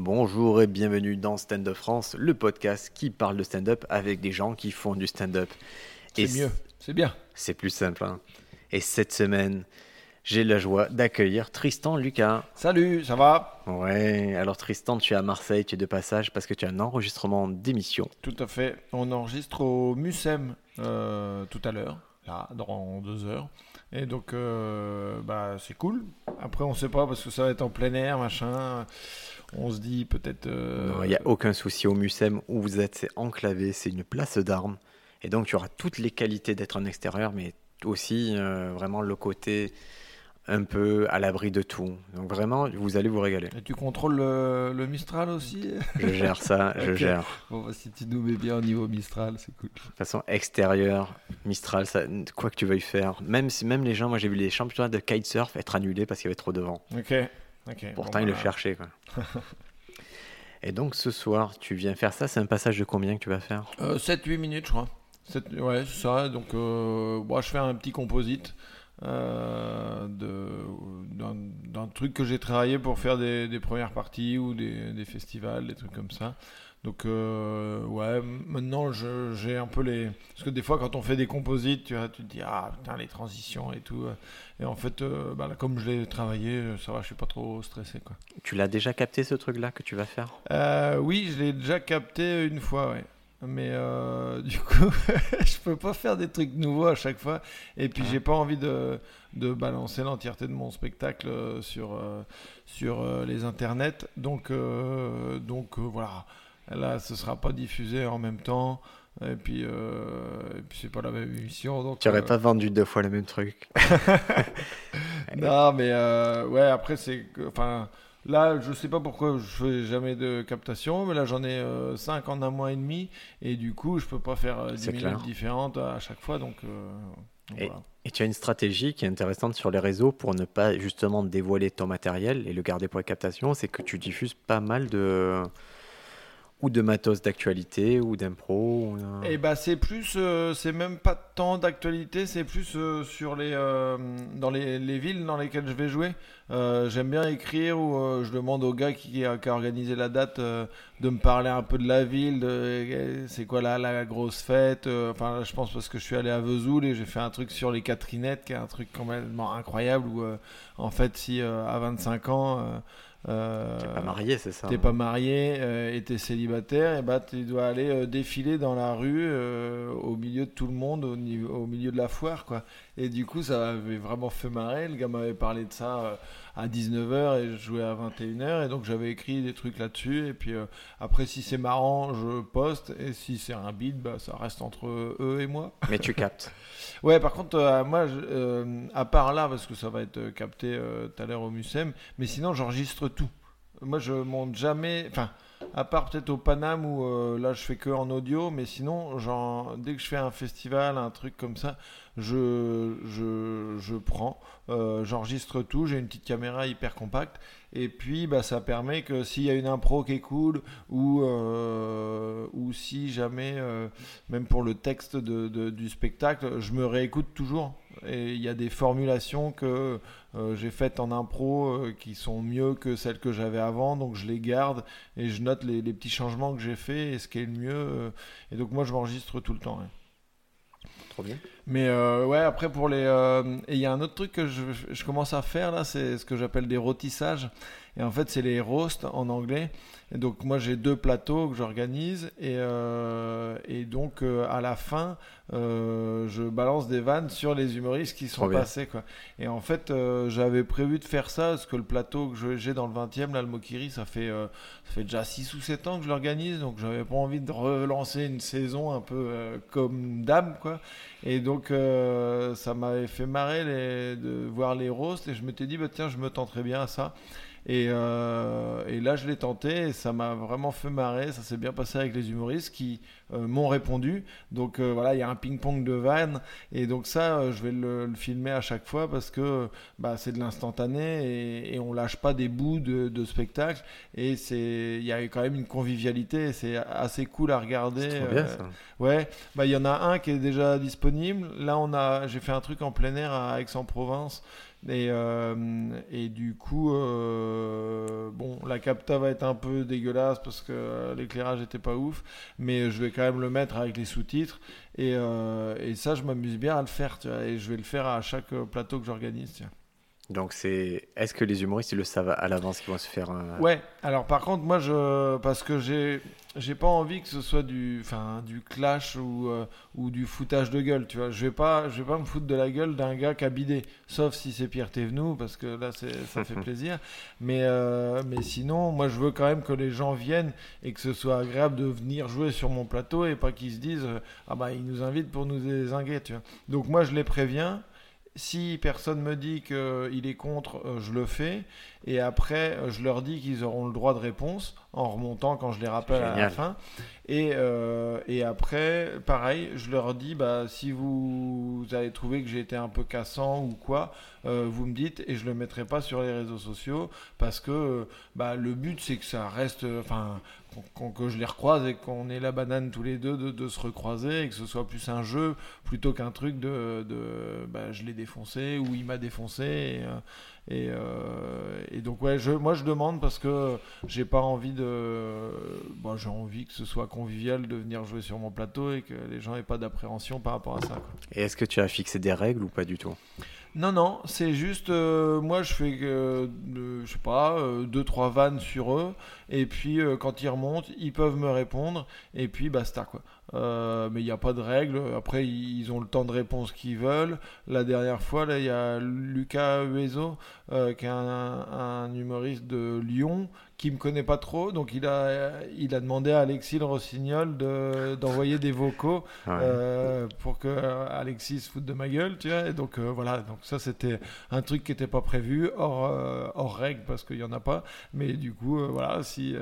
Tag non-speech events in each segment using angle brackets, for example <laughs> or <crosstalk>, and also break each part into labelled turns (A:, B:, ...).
A: Bonjour et bienvenue dans Stand Up France, le podcast qui parle de stand-up avec des gens qui font du stand-up.
B: C'est mieux, c'est bien.
A: C'est plus simple. hein. Et cette semaine, j'ai la joie d'accueillir Tristan Lucas.
B: Salut, ça va?
A: Ouais, alors Tristan, tu es à Marseille, tu es de passage parce que tu as un enregistrement d'émission.
B: Tout à fait. On enregistre au Mucem euh, tout à l'heure, là, dans deux heures. Et donc, euh, bah, c'est cool. Après, on sait pas parce que ça va être en plein air, machin. On se dit peut-être. euh,
A: Non, Il n'y a aucun souci au Mucem où vous êtes, c'est enclavé, c'est une place d'armes. Et donc tu auras toutes les qualités d'être en extérieur, mais aussi euh, vraiment le côté un peu à l'abri de tout. Donc vraiment, vous allez vous régaler.
B: Et tu contrôles le, le Mistral aussi?
A: Je gère ça, je gère.
B: Bon, bah, si tu nous mets bien au niveau Mistral, c'est cool.
A: De toute façon, extérieur, Mistral, ça, quoi que tu veuilles faire. Même même les gens, moi j'ai vu les championnats de kitesurf être annulés parce qu'il y avait trop de vent.
B: Ok. ok.
A: Pourtant,
B: Bon,
A: ils le
B: bah,
A: cherchaient. Quoi. <laughs> Et donc ce soir, tu viens faire ça. C'est un passage de combien que tu vas faire?
B: Euh, 7-8 minutes, je crois. Sept- ouais, c'est ça. Donc, euh, moi, je fais un petit composite euh, d'un truc que j'ai travaillé pour faire des, des premières parties ou des, des festivals, des trucs comme ça. Donc, euh, ouais, maintenant, j'ai un peu les. Parce que des fois, quand on fait des composites, tu, vois, tu te dis, ah putain, les transitions et tout. Et en fait, euh, bah, comme je l'ai travaillé, ça va, je suis pas trop stressé, quoi.
A: Tu l'as déjà capté ce truc-là que tu vas faire?
B: Euh, oui, je l'ai déjà capté une fois, ouais. Mais euh, <laughs> du coup, je peux pas faire des trucs nouveaux à chaque fois. Et puis,
A: Ah.
B: j'ai pas envie de, de balancer l'entièreté de mon spectacle euh, sur, euh, sur les internets. Donc, euh, donc voilà. Là, ce sera pas diffusé en même temps. Et puis, euh, et puis c'est pas la même émission. Donc,
A: Tu n'aurais
B: euh,
A: pas vendu deux fois le même truc. <laughs> <laughs>
B: non, mais ouais, après, c'est. Enfin, là, je sais pas pourquoi je fais jamais de captation, mais là, j'en ai 5 en un mois et demi, et du coup, je peux pas faire euh, 10
A: C'est
B: minutes différentes à chaque fois, donc. euh, donc
A: Et-
B: voilà.
A: Et tu as une stratégie qui est intéressante sur les réseaux pour ne pas justement dévoiler ton matériel et le garder pour les captations, c'est que tu diffuses pas mal de ou de matos d'actualité ou d'impro. ou
B: Et bah, c'est plus. euh, c'est même pas tant d'actualité, c'est plus euh, sur les. euh, dans les, les villes dans lesquelles je vais jouer. Euh, J'aime bien écrire ou euh, je demande au gars qui a, organisé la date euh, de me parler un peu de la ville, euh, c'est quoi la, la grosse fête. euh, Enfin, là, je pense parce que je suis allé à Vesoul et j'ai fait un truc sur les Catherinettes, qui est un truc complètement incroyable où, euh, en fait, si euh, à 25 ans. Euh,
A: T'es pas marié, c'est ça
B: T'es
A: hein
B: pas marié euh, et t'es célibataire, et bah tu dois aller euh, défiler dans la rue euh, au milieu de tout le monde, au, niveau, au milieu de la foire, quoi. Et du coup, ça m'avait vraiment fait marrer. Le gars m'avait parlé de ça euh, à 19h et je jouais à 21h, et donc j'avais écrit des trucs là-dessus. Et puis euh, après, si c'est marrant, je poste, et si c'est un bide, bah ça reste entre eux et moi.
A: Mais tu captes. <laughs>
B: Ouais, par contre, euh, moi, je- euh, à part là, parce que ça va être capté tout à l'heure au Mucem, mais sinon, j'enregistre tout. Moi, je monte jamais. Enfin, à part peut-être au Paname où euh, là, je fais que en audio, mais sinon, dès que je fais un festival, un truc comme ça, je, je, je prends, euh, j'enregistre tout. J'ai une petite caméra hyper compacte. Et puis, bah, ça permet que s'il y a une impro qui est cool, ou, euh, ou si jamais. même pour le texte de- du spectacle, je me réécoute toujours. Et il y a des formulations que euh, j'ai faites en impro euh, qui sont mieux que celles que j'avais avant, donc je les garde et je note les, les petits changements que j'ai faits et ce qui est le mieux. euh, et donc moi je m'enregistre tout le temps. ouais.
A: Trop bien.
B: Mais ouais, après pour les. et il y a un autre truc que je, je commence à faire là, c'est ce que j'appelle des rôtissages. Et en fait, c'est les roasts en anglais. Et donc moi j'ai deux plateaux que j'organise et, euh, et donc euh, à la fin euh, je balance des vannes sur les humoristes qui sont
A: Trop
B: passés quoi. Et en fait j'avais prévu de faire ça parce que le plateau que j'ai dans le 20e là le Mokiri ça fait ça fait déjà 6 ou 7 ans que je l'organise donc j'avais pas envie de relancer une saison un peu comme dame quoi. Et donc ça m'avait fait marrer les, de voir les roasts et je m'étais dit bah tiens je me tenterais bien à ça. Et, euh, et là, je l'ai tenté et ça m'a vraiment fait marrer. Ça s'est bien passé avec les humoristes qui euh, m'ont répondu. Donc euh, voilà, il y a un ping-pong de vannes. Et donc ça, je vais le, le filmer à chaque fois parce que bah, c'est de l'instantané et, et on lâche pas des bouts de, de spectacle. Et il y a quand même une convivialité. C'est assez cool à regarder.
A: C'est trop bien ça.
B: Ouais, bah il y en a un qui est déjà disponible. Là, on a, j'ai fait un truc en plein air à Aix-en-Provence. Et, euh, et du coup, euh, bon, la, capta va être un peu dégueulasse parce que euh, l'éclairage était pas ouf, mais je vais quand même le mettre avec les sous-titres. Et, ça, je m'amuse bien à le faire, tu vois, et je vais le faire à chaque plateau que j'organise.
A: Donc c'est. Est-ce que les humoristes ils le savent à l'avance qu'ils vont se faire un.
B: Ouais, alors par contre, moi, je. Parce que j'ai. J'ai pas envie que ce soit du, enfin, du clash ou, euh, ou du foutage de gueule, tu vois. Je vais pas, je vais pas me foutre de la gueule d'un gars qui a bidé, sauf si c'est Pierre Thévenoud, parce que là, c'est, ça fait <laughs> plaisir. Mais, euh, mais sinon, moi, je veux quand même que les gens viennent et que ce soit agréable de venir jouer sur mon plateau et pas qu'ils se disent, euh, ah bah, ils nous invitent pour nous désinguer, tu vois. Donc moi, je les préviens. Si personne me dit qu'il est contre, euh, je le fais. Et après, euh, je leur dis qu'ils auront le droit de réponse en remontant quand je les rappelle à la fin. Et, euh, et après, pareil, je leur dis bah, si vous, avez trouvé que j'ai été un peu cassant ou quoi, euh, vous me dites et je le mettrai pas sur les réseaux sociaux parce que bah, le but c'est que ça reste, enfin, que je les recroise et qu'on ait la banane tous les deux de, se recroiser et que ce soit plus un jeu plutôt qu'un truc de, de bah, je l'ai défoncé ou il m'a défoncé. Et, euh, euh, et donc ouais, je, moi je demande parce que j'ai pas envie de, bon, j'ai envie que ce soit convivial de venir jouer sur mon plateau et que les gens aient pas d'appréhension par rapport à ça.
A: Et est-ce que tu as fixé des règles ou pas du tout?
B: Non, non, c'est juste, euh, moi je fais, euh, je sais pas, euh, deux, trois vannes sur eux, et puis euh, quand ils remontent, ils peuvent me répondre, et puis basta quoi. Euh, mais il n'y a pas de règle, après ils ont le temps de réponse qu'ils veulent. La dernière fois, là, il y a Lucas euh, qui est un humoriste de Lyon, qui me connaît pas trop, donc il a, il a demandé à Alexis le Rossignol de- d'envoyer des vocaux
A: Ouais.
B: euh, pour que Alexis se foute de ma gueule, tu vois. Et donc euh, voilà, donc ça c'était un truc qui n'était pas prévu, hors, euh, hors règle parce qu'il y en a pas. Mais du coup, voilà, si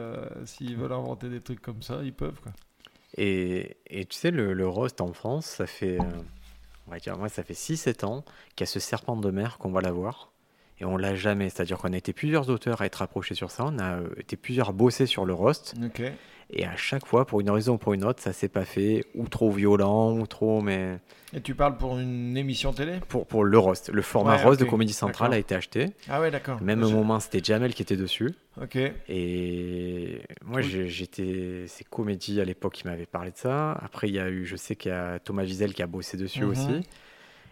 B: s'ils veulent inventer des trucs comme ça, ils peuvent quoi.
A: Et, et tu sais, le, le roast en France, ça fait, on va dire, moi, ça fait 6-7 ans qu'il y a ce serpent de mer qu'on va l'avoir. Et on l'a jamais. C'est-à-dire qu'on a été plusieurs auteurs à être approchés sur ça. On a euh, été plusieurs à bosser sur le roast. Et à chaque fois, pour une raison ou pour une autre, ça s'est pas fait. Ou trop violent, ou trop. Mais
B: Et tu parles pour une émission télé?
A: Pour, pour le roast, le format
B: Ouais,
A: roast de Comédie Centrale a été acheté.
B: Ah ouais, d'accord.
A: Même au moment, c'était Jamel qui était dessus.
B: Ok.
A: Et moi,
B: Oui.
A: j'étais. C'est Comédie à l'époque qui m'avait parlé de ça. Après, il y a eu, je sais qu'il y a Thomas Wiesel qui a bossé dessus
B: Mhm.
A: aussi.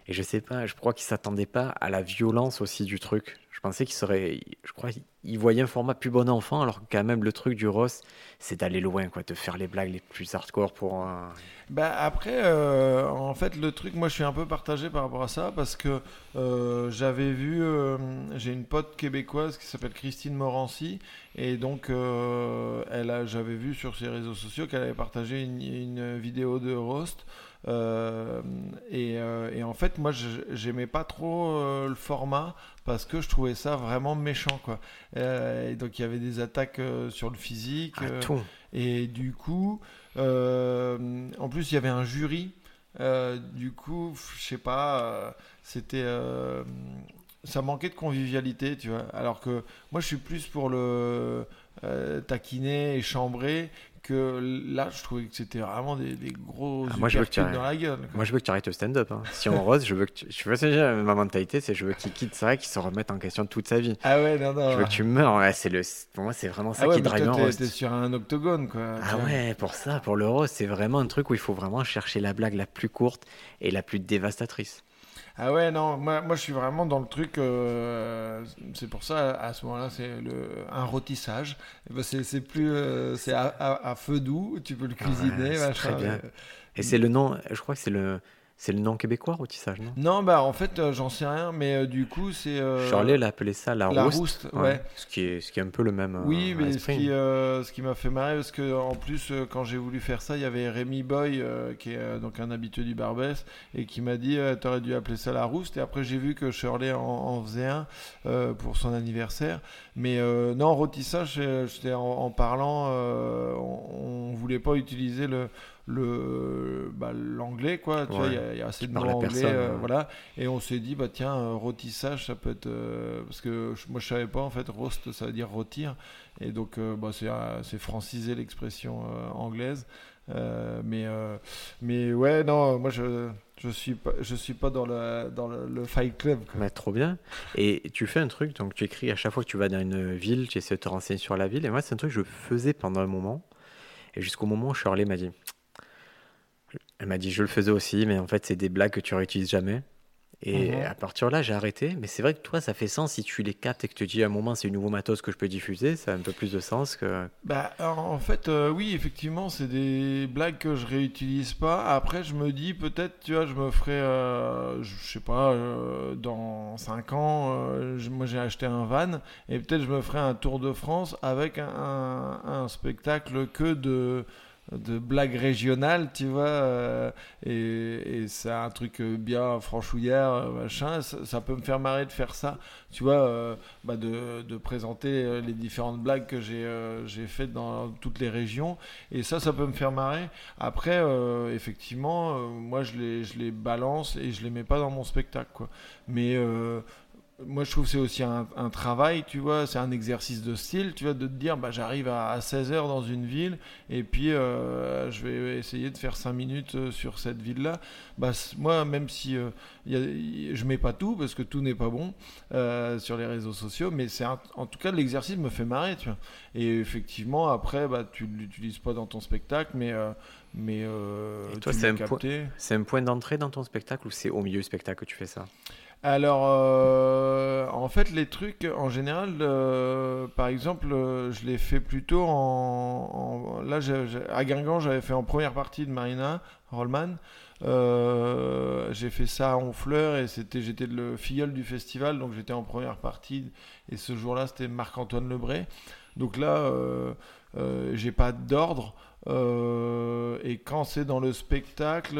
A: Et je sais pas, je crois qu'il s'attendait pas à la violence aussi du truc. Je pensais qu'il serait. Je crois qu'il voyait un format plus bon enfant, alors que quand même, le truc du roast, c'est d'aller loin, quoi, de faire les blagues les plus hardcore pour. un-
B: Bah après, euh, en fait, le truc, moi, je suis un peu partagé par rapport à ça parce que euh, j'avais vu, euh, j'ai une pote québécoise qui s'appelle Christine Morancy et donc elle j'avais vu sur ses réseaux sociaux qu'elle avait partagé une, une vidéo de roast. Euh, et, euh, et en fait, moi, j'aimais pas trop euh, le format parce que je trouvais ça vraiment méchant, quoi. Et donc, il y avait des attaques sur le physique.
A: tout.
B: et du coup, en plus, il y avait un jury. Du coup, je sais pas, c'était. ça manquait de convivialité, tu vois. Alors que moi, je suis plus pour le euh, taquiner et chambrer que là, je trouvais que c'était vraiment des, des gros
A: Ah, moi, je veux que tu
B: uppercuts
A: arrêtes.
B: dans la gueule. quoi.
A: Moi, je veux que tu arrêtes le stand-up. hein. Si on roast, je veux que tu. Je veux ma mentalité, c'est je veux qu'il quitte ça qu'il se remette en question toute sa vie.
B: Ah ouais, non, non.
A: Je veux que tu meurs. Ouais, c'est le. Pour moi, c'est vraiment ça
B: ah ouais,
A: qui drive roast.
B: t'es sur un octogone, quoi.
A: Ah ouais, pour ça, pour le roast, c'est vraiment un truc où il faut vraiment chercher la blague la plus courte et la plus dévastatrice.
B: Ah ouais, non, moi, moi je suis vraiment dans le truc. euh, c'est pour ça, à ce moment-là, c'est le, un rôtissage. Eh ben, c'est plus. euh, c'est à, à- à feu doux, tu peux le cuisiner,
A: Ouais, c'est
B: machin.
A: très bien.
B: euh.
A: Et c'est le nom, je crois que c'est le, c'est le nom québécois, rôtissage, non?
B: Non, bah en fait, euh, j'en sais rien, mais euh, du coup, c'est. euh,
A: Charlet l'a appelé ça la,
B: la
A: rouste.
B: rouste, ouais.
A: Ce, qui est, ce qui est un peu le même.
B: Oui,
A: euh,
B: mais ce qui, ce qui m'a fait marrer, parce que en plus, quand j'ai voulu faire ça, il y avait Rémi Boy, qui est donc un habitué du Barbès, et qui m'a dit T'aurais dû appeler ça la rouste. Et après, j'ai vu que Shirley en, en faisait un pour son anniversaire. Mais non, rôtissage, j'étais en, en parlant, on, on voulait pas utiliser le le bah, l'anglais quoi tu vois
A: Ouais.
B: il y a- il y, a assez de mots anglais euh,
A: ouais.
B: voilà et on s'est dit bah tiens euh, rôtissage ça peut être euh, parce que je- moi je savais pas en fait roast ça veut dire rôtir et donc euh, bah, c'est c'est franciser l'expression anglaise mais mais ouais non moi je Je suis pas, je suis pas dans le, dans le, le Fight Club. quoi.
A: Mais trop bien. Et tu fais un truc, donc tu écris à chaque fois que tu vas dans une ville, tu essaies de te renseigner sur la ville. Et moi, c'est un truc que je faisais pendant un moment. Et jusqu'au moment où Shirley m'a dit. Elle m'a dit, je le faisais aussi, mais en fait, c'est des blagues que tu réutilises jamais. Et
B: Mhm.
A: à partir de là, j'ai arrêté. Mais c'est vrai que toi, ça fait sens si tu les captes et que tu te dis à un moment, c'est un nouveau matos que je peux diffuser. Ça a un peu plus de sens que.
B: Bah, alors, en fait, euh, oui, effectivement, c'est des blagues que je réutilise pas. Après, je me dis, peut-être, tu vois, je me ferai, euh, je sais pas, euh, dans 5 ans, euh, je- moi j'ai acheté un van, et peut-être je me ferai un tour de France avec un, un- un spectacle que de de blagues régionales, tu vois, euh, et, c'est un truc euh, bien franchouillard, euh, machin, ça, peut me faire marrer de faire ça, tu vois, bah de, présenter les différentes blagues que j'ai faites dans toutes les régions. Et ça, ça peut me faire marrer. Après, effectivement, moi, je les, je les balance et je les mets pas dans mon spectacle. Quoi. Mais moi, je trouve que c'est aussi un, un travail, tu vois, c'est un exercice de style, tu vois, de te dire, bah, j'arrive à, à 16h dans une ville et puis euh, je vais essayer de faire 5 minutes euh, sur cette ville-là. Bah, moi, même si euh, y a- y- je mets pas tout, parce que tout n'est pas bon euh, sur les réseaux sociaux, mais c'est en tout cas, l'exercice me fait marrer, tu vois. Et effectivement, après, bah, tu ne l'utilises pas dans ton spectacle, mais, mais
A: Et toi,
B: tu
A: c'est un point-. C'est un point d'entrée dans ton spectacle ou c'est au milieu du spectacle que tu fais ça?
B: Alors, euh, en fait, les trucs, en général, euh, par exemple, euh, je les fais plutôt en... en- là, à Guingamp, j'avais fait en première partie de Marina Rollman. J'ai fait ça à Honfleur et c'était, j'étais le filleul du festival, donc j'étais en première partie. Et ce jour-là, c'était Marc-Antoine Lebré. Donc là, j'ai pas d'ordre. Et quand c'est dans le spectacle,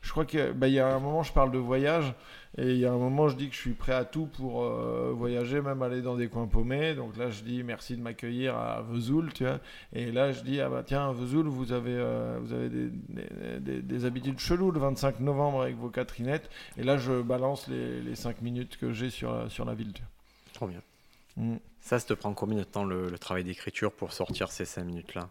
B: je crois qu'il bah, y a un moment, je parle de voyage. Et il y a un moment, je dis que je suis prêt à tout pour euh, voyager, même aller dans des coins paumés. Donc là, je dis merci de m'accueillir à Vesoul, tu vois. Et là, je dis ah bah tiens, Vesoul, vous avez euh, vous avez des, des, des- des habitudes cheloues le 25 novembre avec vos Catherinettes. Et là, je balance les, les 5 minutes que j'ai sur la, sur la ville. tu
A: Trop bien.
B: vois.
A: Ça, ça te prend combien de temps le, travail d'écriture pour sortir ces 5 minutes-là?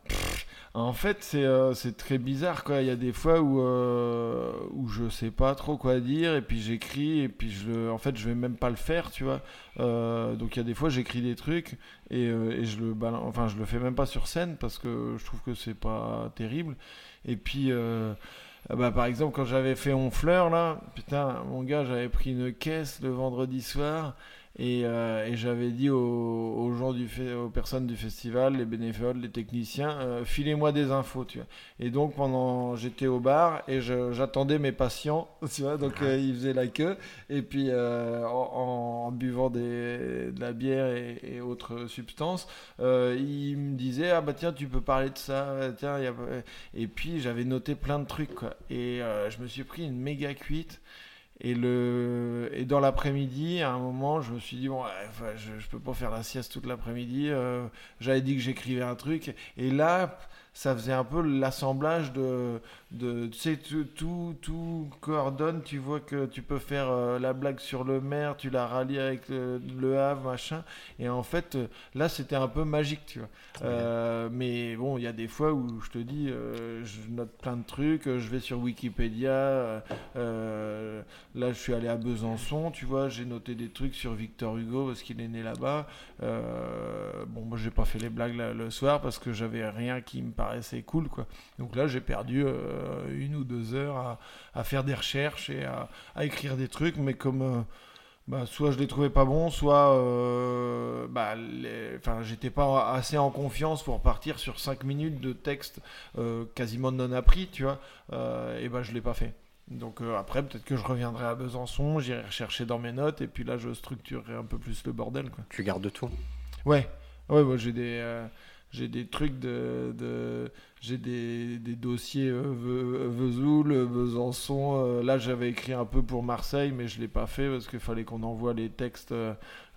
B: En fait, c'est euh, c'est très bizarre quoi. Il y a des fois où euh, où je sais pas trop quoi dire et puis j'écris et puis je en fait je vais même pas le faire, tu vois. Euh, donc il y a des fois j'écris des trucs et, euh, je le enfin je le fais même pas sur scène parce que je trouve que c'est pas terrible. Et puis ah bah, par exemple quand j'avais fait Honfleur là, putain mon gars j'avais pris une caisse le vendredi soir. Et, euh, et j'avais dit aux, gens du aux personnes du festival, les bénévoles, les techniciens, euh, filez-moi des infos. Et donc pendant, j'étais au bar et j'attendais mes patients. <laughs> Donc euh, ils faisaient la queue et puis en, buvant de la bière et, autres substances, ils me disaient ah bah tiens tu peux parler de ça, tiens et puis j'avais noté plein de trucs. Et je me suis pris une méga cuite. Et, le... et dans l'après-midi, à un moment, je me suis dit, bon, je, je peux pas faire la sieste toute l'après-midi. euh, J'avais dit que j'écrivais un truc. Et là, ça faisait un peu l'assemblage de, de. Tu sais, tout, tout, tout coordonne. Tu vois que tu peux faire euh, la blague sur le maire, tu la rallies avec le, le Havre, machin. Et en fait, euh, là, c'était un peu magique, tu vois. Euh, mais bon, il y a des fois où je te dis, euh, je note plein de trucs, je vais sur Wikipédia. là, je suis allé à Besançon, tu vois, j'ai noté des trucs sur Victor Hugo parce qu'il est né là-bas. Bon, moi, j'ai pas fait les blagues là, le soir parce que j'avais rien qui me paraissait cool, quoi. Donc là, j'ai perdu euh, une ou deux heures à, à faire des recherches et à, à écrire des trucs, mais comme. euh, bah, soit je les trouvais pas bons, soit euh, bah, les- enfin, j'étais pas assez en confiance pour partir sur 5 minutes de texte euh, quasiment non appris, tu vois. Euh, et bah je l'ai pas fait. Donc après, peut-être que je reviendrai à Besançon, j'irai rechercher dans mes notes, et puis là, je structurerai un peu plus le bordel, quoi.
A: Tu gardes tout?
B: Ouais, ouais, moi j'ai des, j'ai des trucs de, j'ai des, dossiers euh, Ve- Vesoul, euh, Besançon. euh, là, j'avais écrit un peu pour Marseille, mais je l'ai pas fait parce qu'il fallait qu'on envoie les textes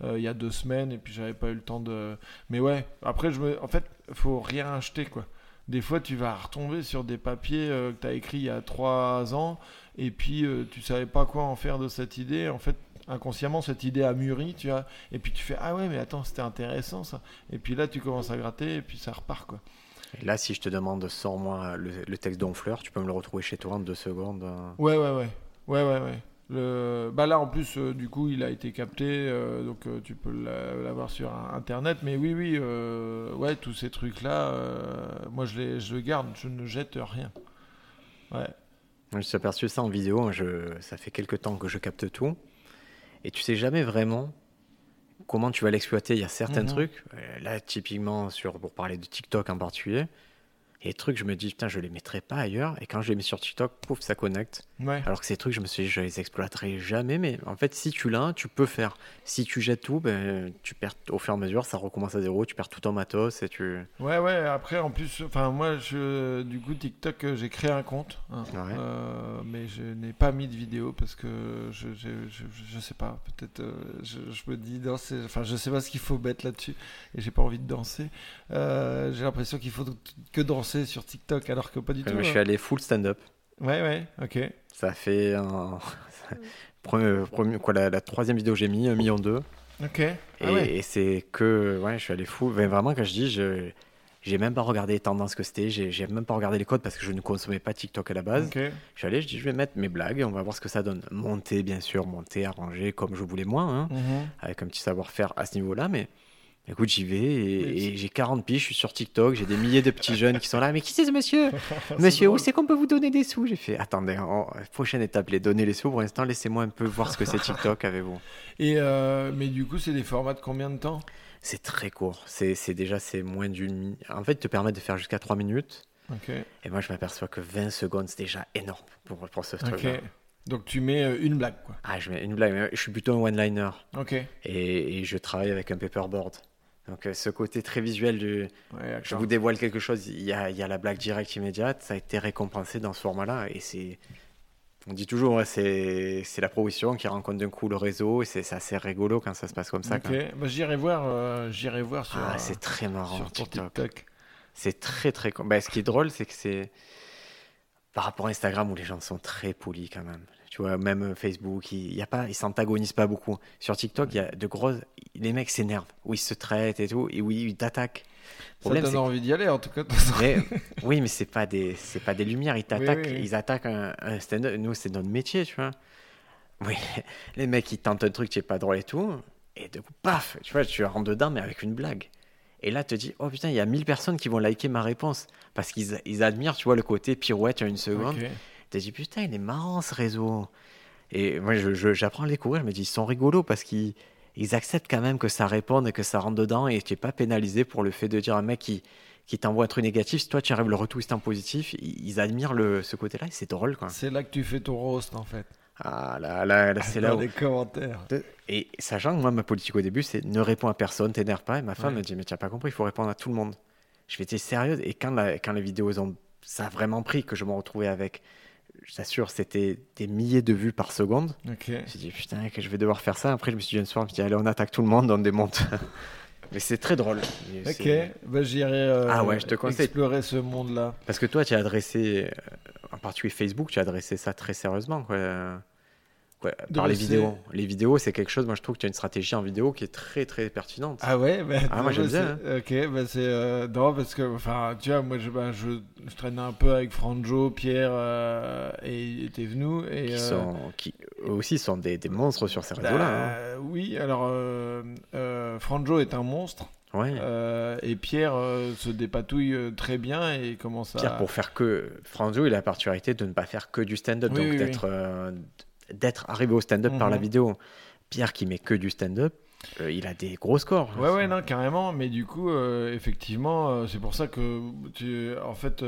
B: il y a deux semaines, et puis j'avais pas eu le temps de. Mais ouais, après, je me, en fait, faut rien acheter quoi. Des fois, tu vas retomber sur des papiers que tu as écrits il y a trois ans, et puis tu savais pas quoi en faire de cette idée. En fait, inconsciemment, cette idée a mûri, tu vois. Et puis tu fais Ah ouais, mais attends, c'était intéressant ça. Et puis là, tu commences à gratter, et puis ça repart, quoi.
A: Et là, si je te demande, sors-moi le, le texte d'Onfleur, tu peux me le retrouver chez toi en deux secondes. euh.
B: Ouais, ouais, ouais. Ouais, ouais, ouais. Le... Bah là, en plus, euh, du coup, il a été capté, euh, donc euh, tu peux l'a- l'avoir sur Internet. Mais oui, oui, ouais, tous ces trucs-là, moi, je les, je le garde, je ne jette rien. Ouais.
A: Je suis aperçu ça en vidéo. Je, ça fait quelques temps que je capte tout. Et tu sais jamais vraiment comment tu vas l'exploiter. Il y a certains
B: Mhm.
A: trucs. euh, Là, typiquement, sur, pour parler de TikTok en particulier. Et des trucs, je me dis, putain, je les mettrai pas ailleurs. Et quand je les mets sur TikTok, pouf, ça connecte.
B: Ouais.
A: Alors que ces trucs, je me suis dit, je les exploiterai jamais. Mais en fait, si tu l'as, tu peux faire. Si tu jettes tout, ben, tu perds au fur et à mesure, ça recommence à zéro. Tu perds tout en matos et tu.
B: Ouais, ouais, après, en plus, enfin, moi, je, du coup, TikTok, j'ai créé un compte, hein,
A: Ouais.
B: euh, mais je n'ai pas mis de vidéo parce que je, je, je, je sais pas, peut-être, euh, je, me dis danser, enfin, je sais pas ce qu'il faut mettre là-dessus et j'ai pas envie de danser. Euh, j'ai l'impression qu'il faut que danser sur TikTok alors que pas du tout.
A: je
B: hein.
A: suis allé full stand-up.
B: Ouais, ouais, ok.
A: Ça fait un. <laughs> premier, premier- quoi, la, la troisième vidéo que j'ai mis, un million deux.
B: Ok.
A: Et,
B: Ah ouais.
A: et c'est que, ouais, je suis allé fou. Mais vraiment, quand je dis, je j'ai même pas regardé les tendances que c'était, j'ai même pas regardé les codes parce que je ne consommais pas TikTok à la base.
B: Ok.
A: Je suis allé, je dis, je vais mettre mes blagues et on va voir ce que ça donne. Monter, bien sûr, monter, arranger comme je voulais moi, hein,
B: Mhm.
A: avec un petit savoir-faire à ce niveau-là, mais. Écoute, j'y vais et, j'ai 40 piges, je suis sur TikTok, j'ai des milliers de petits jeunes qui sont là. Mais qui c'est ce monsieur? <laughs> Monsieur, où c'est qu'on peut vous donner des sous? J'ai fait, attendez, en- prochaine étape, les donner les sous. Pour l'instant, laissez-moi un peu voir ce que c'est <laughs> TikTok avec vous.
B: Et euh, mais du coup, c'est des formats de combien de temps?
A: C'est très court. C'est déjà, c'est moins d'une minute. En fait, te permettent de faire jusqu'à 3 minutes.
B: Ok.
A: Et moi, je m'aperçois que 20 secondes, c'est déjà énorme pour, pour ce
B: Ok.
A: truc
B: Donc tu mets euh, une blague, quoi.
A: Ah, je mets une blague. Je suis plutôt un one-liner.
B: Ok.
A: Et, et je travaille avec un paperboard. Donc, euh, ce côté très visuel du.
B: Ouais,
A: Je vous dévoile quelque chose, il y a, il y a la blague directe immédiate. Ça a été récompensé dans ce format-là. Et c'est. On dit toujours, ouais, c'est la progression qui rencontre d'un coup le réseau. Et c'est assez rigolo quand ça se passe comme ça.
B: Bah, j'irai voir, euh, j'irai voir sur,
A: Ah,
B: euh,
A: c'est très marrant,
B: sur ton
A: TikTok.
B: TikTok.
A: C'est très très. Bah, ce qui est drôle, c'est que c'est par rapport à Instagram où les gens sont très polis quand même. Tu vois, même euh, Facebook, il y a pas, ils s'antagonisent pas beaucoup. Sur TikTok, il y a de grosses. Les mecs s'énervent, où ils se traitent et tout, et où ils t'attaquent.
B: Ça donne envie d'y aller, en tout cas.
A: mais, <laughs> oui, mais c'est pas des, c'est pas des lumières. Ils t'attaquent,
B: oui, oui.
A: ils attaquent un, un stand-up. Nous, c'est notre métier, tu vois. Oui, <laughs> les mecs, ils tentent un truc qui est pas drôle et tout, et de coup, paf, tu vois, tu rentres dedans, mais avec une blague. Et là, tu te dis, oh putain, il y a 1000 personnes qui vont liker ma réponse parce qu'ils ils admirent, tu vois, le côté pirouette en une seconde. Tu te dis, putain, il est marrant ce réseau. Et moi, j'apprends à les courir, je me dis, ils sont rigolos parce qu'ils ils acceptent quand même que ça réponde et que ça rentre dedans et tu n'es pas pénalisé pour le fait de dire à un mec qui, qui t'envoie un truc négatif, si toi tu arrives à le retwister en positif, ils, admirent le, ce côté-là et c'est drôle quoi.
B: C'est là que tu fais ton roast, en fait.
A: Ah là, là, là, c'est là
B: Dans
A: où...
B: les commentaires.
A: Et sachant que moi, ma politique au début, c'est ne réponds à personne, t'énerve pas. Et ma femme
B: Ouais.
A: me dit, mais tu n'as pas compris, il faut répondre à tout le monde. Je fais, t'es sérieuse? Et quand, la- quand les vidéos ont. Ça a vraiment pris que je me retrouvais avec. Je t'assure, c'était des milliers de vues par seconde.
B: Ok.
A: Je me suis dit, putain, que je vais devoir faire ça. Après, je me suis dit, un soir, je me suis dit, allez, on attaque tout le monde, on démonte. <laughs> mais c'est très drôle.
B: Ok, bah, j'irai euh,
A: Ah ouais, je te conseille.
B: explorer ce monde-là.
A: Parce que toi, tu as adressé, euh, en particulier Facebook, tu as adressé ça très sérieusement. Quoi. Par les vidéos. Les vidéos, c'est quelque chose, moi je trouve que tu as une stratégie en vidéo qui est très très pertinente.
B: Ah ouais bah,
A: Ah, moi, j'aime
B: bah,
A: bien,
B: c'est- Ok, bah c'est... Euh, non, parce que, enfin, tu vois, moi, je, bah, je, je traîne un peu avec Franjo, Pierre euh, et, Thévenoud. Et,
A: qui,
B: euh,
A: sont, qui eux aussi sont des, des monstres sur ces
B: bah,
A: réseaux-là. hein.
B: Oui, alors, euh, euh, Franjo est un monstre.
A: Ouais.
B: euh, et Pierre euh, se dépatouille très bien et commence à...
A: Pierre, pour faire que. Franjo, il a la particularité de ne pas faire que du stand-up,
B: Oui,
A: donc
B: oui,
A: d'être euh, d'être arrivé au stand-up par la
B: Mhm.
A: vidéo. Pierre, qui met que du stand-up, euh, il a des gros scores.
B: Ouais, ouais, non, carrément. Mais du coup, euh, effectivement, euh, c'est pour ça que tu, en fait,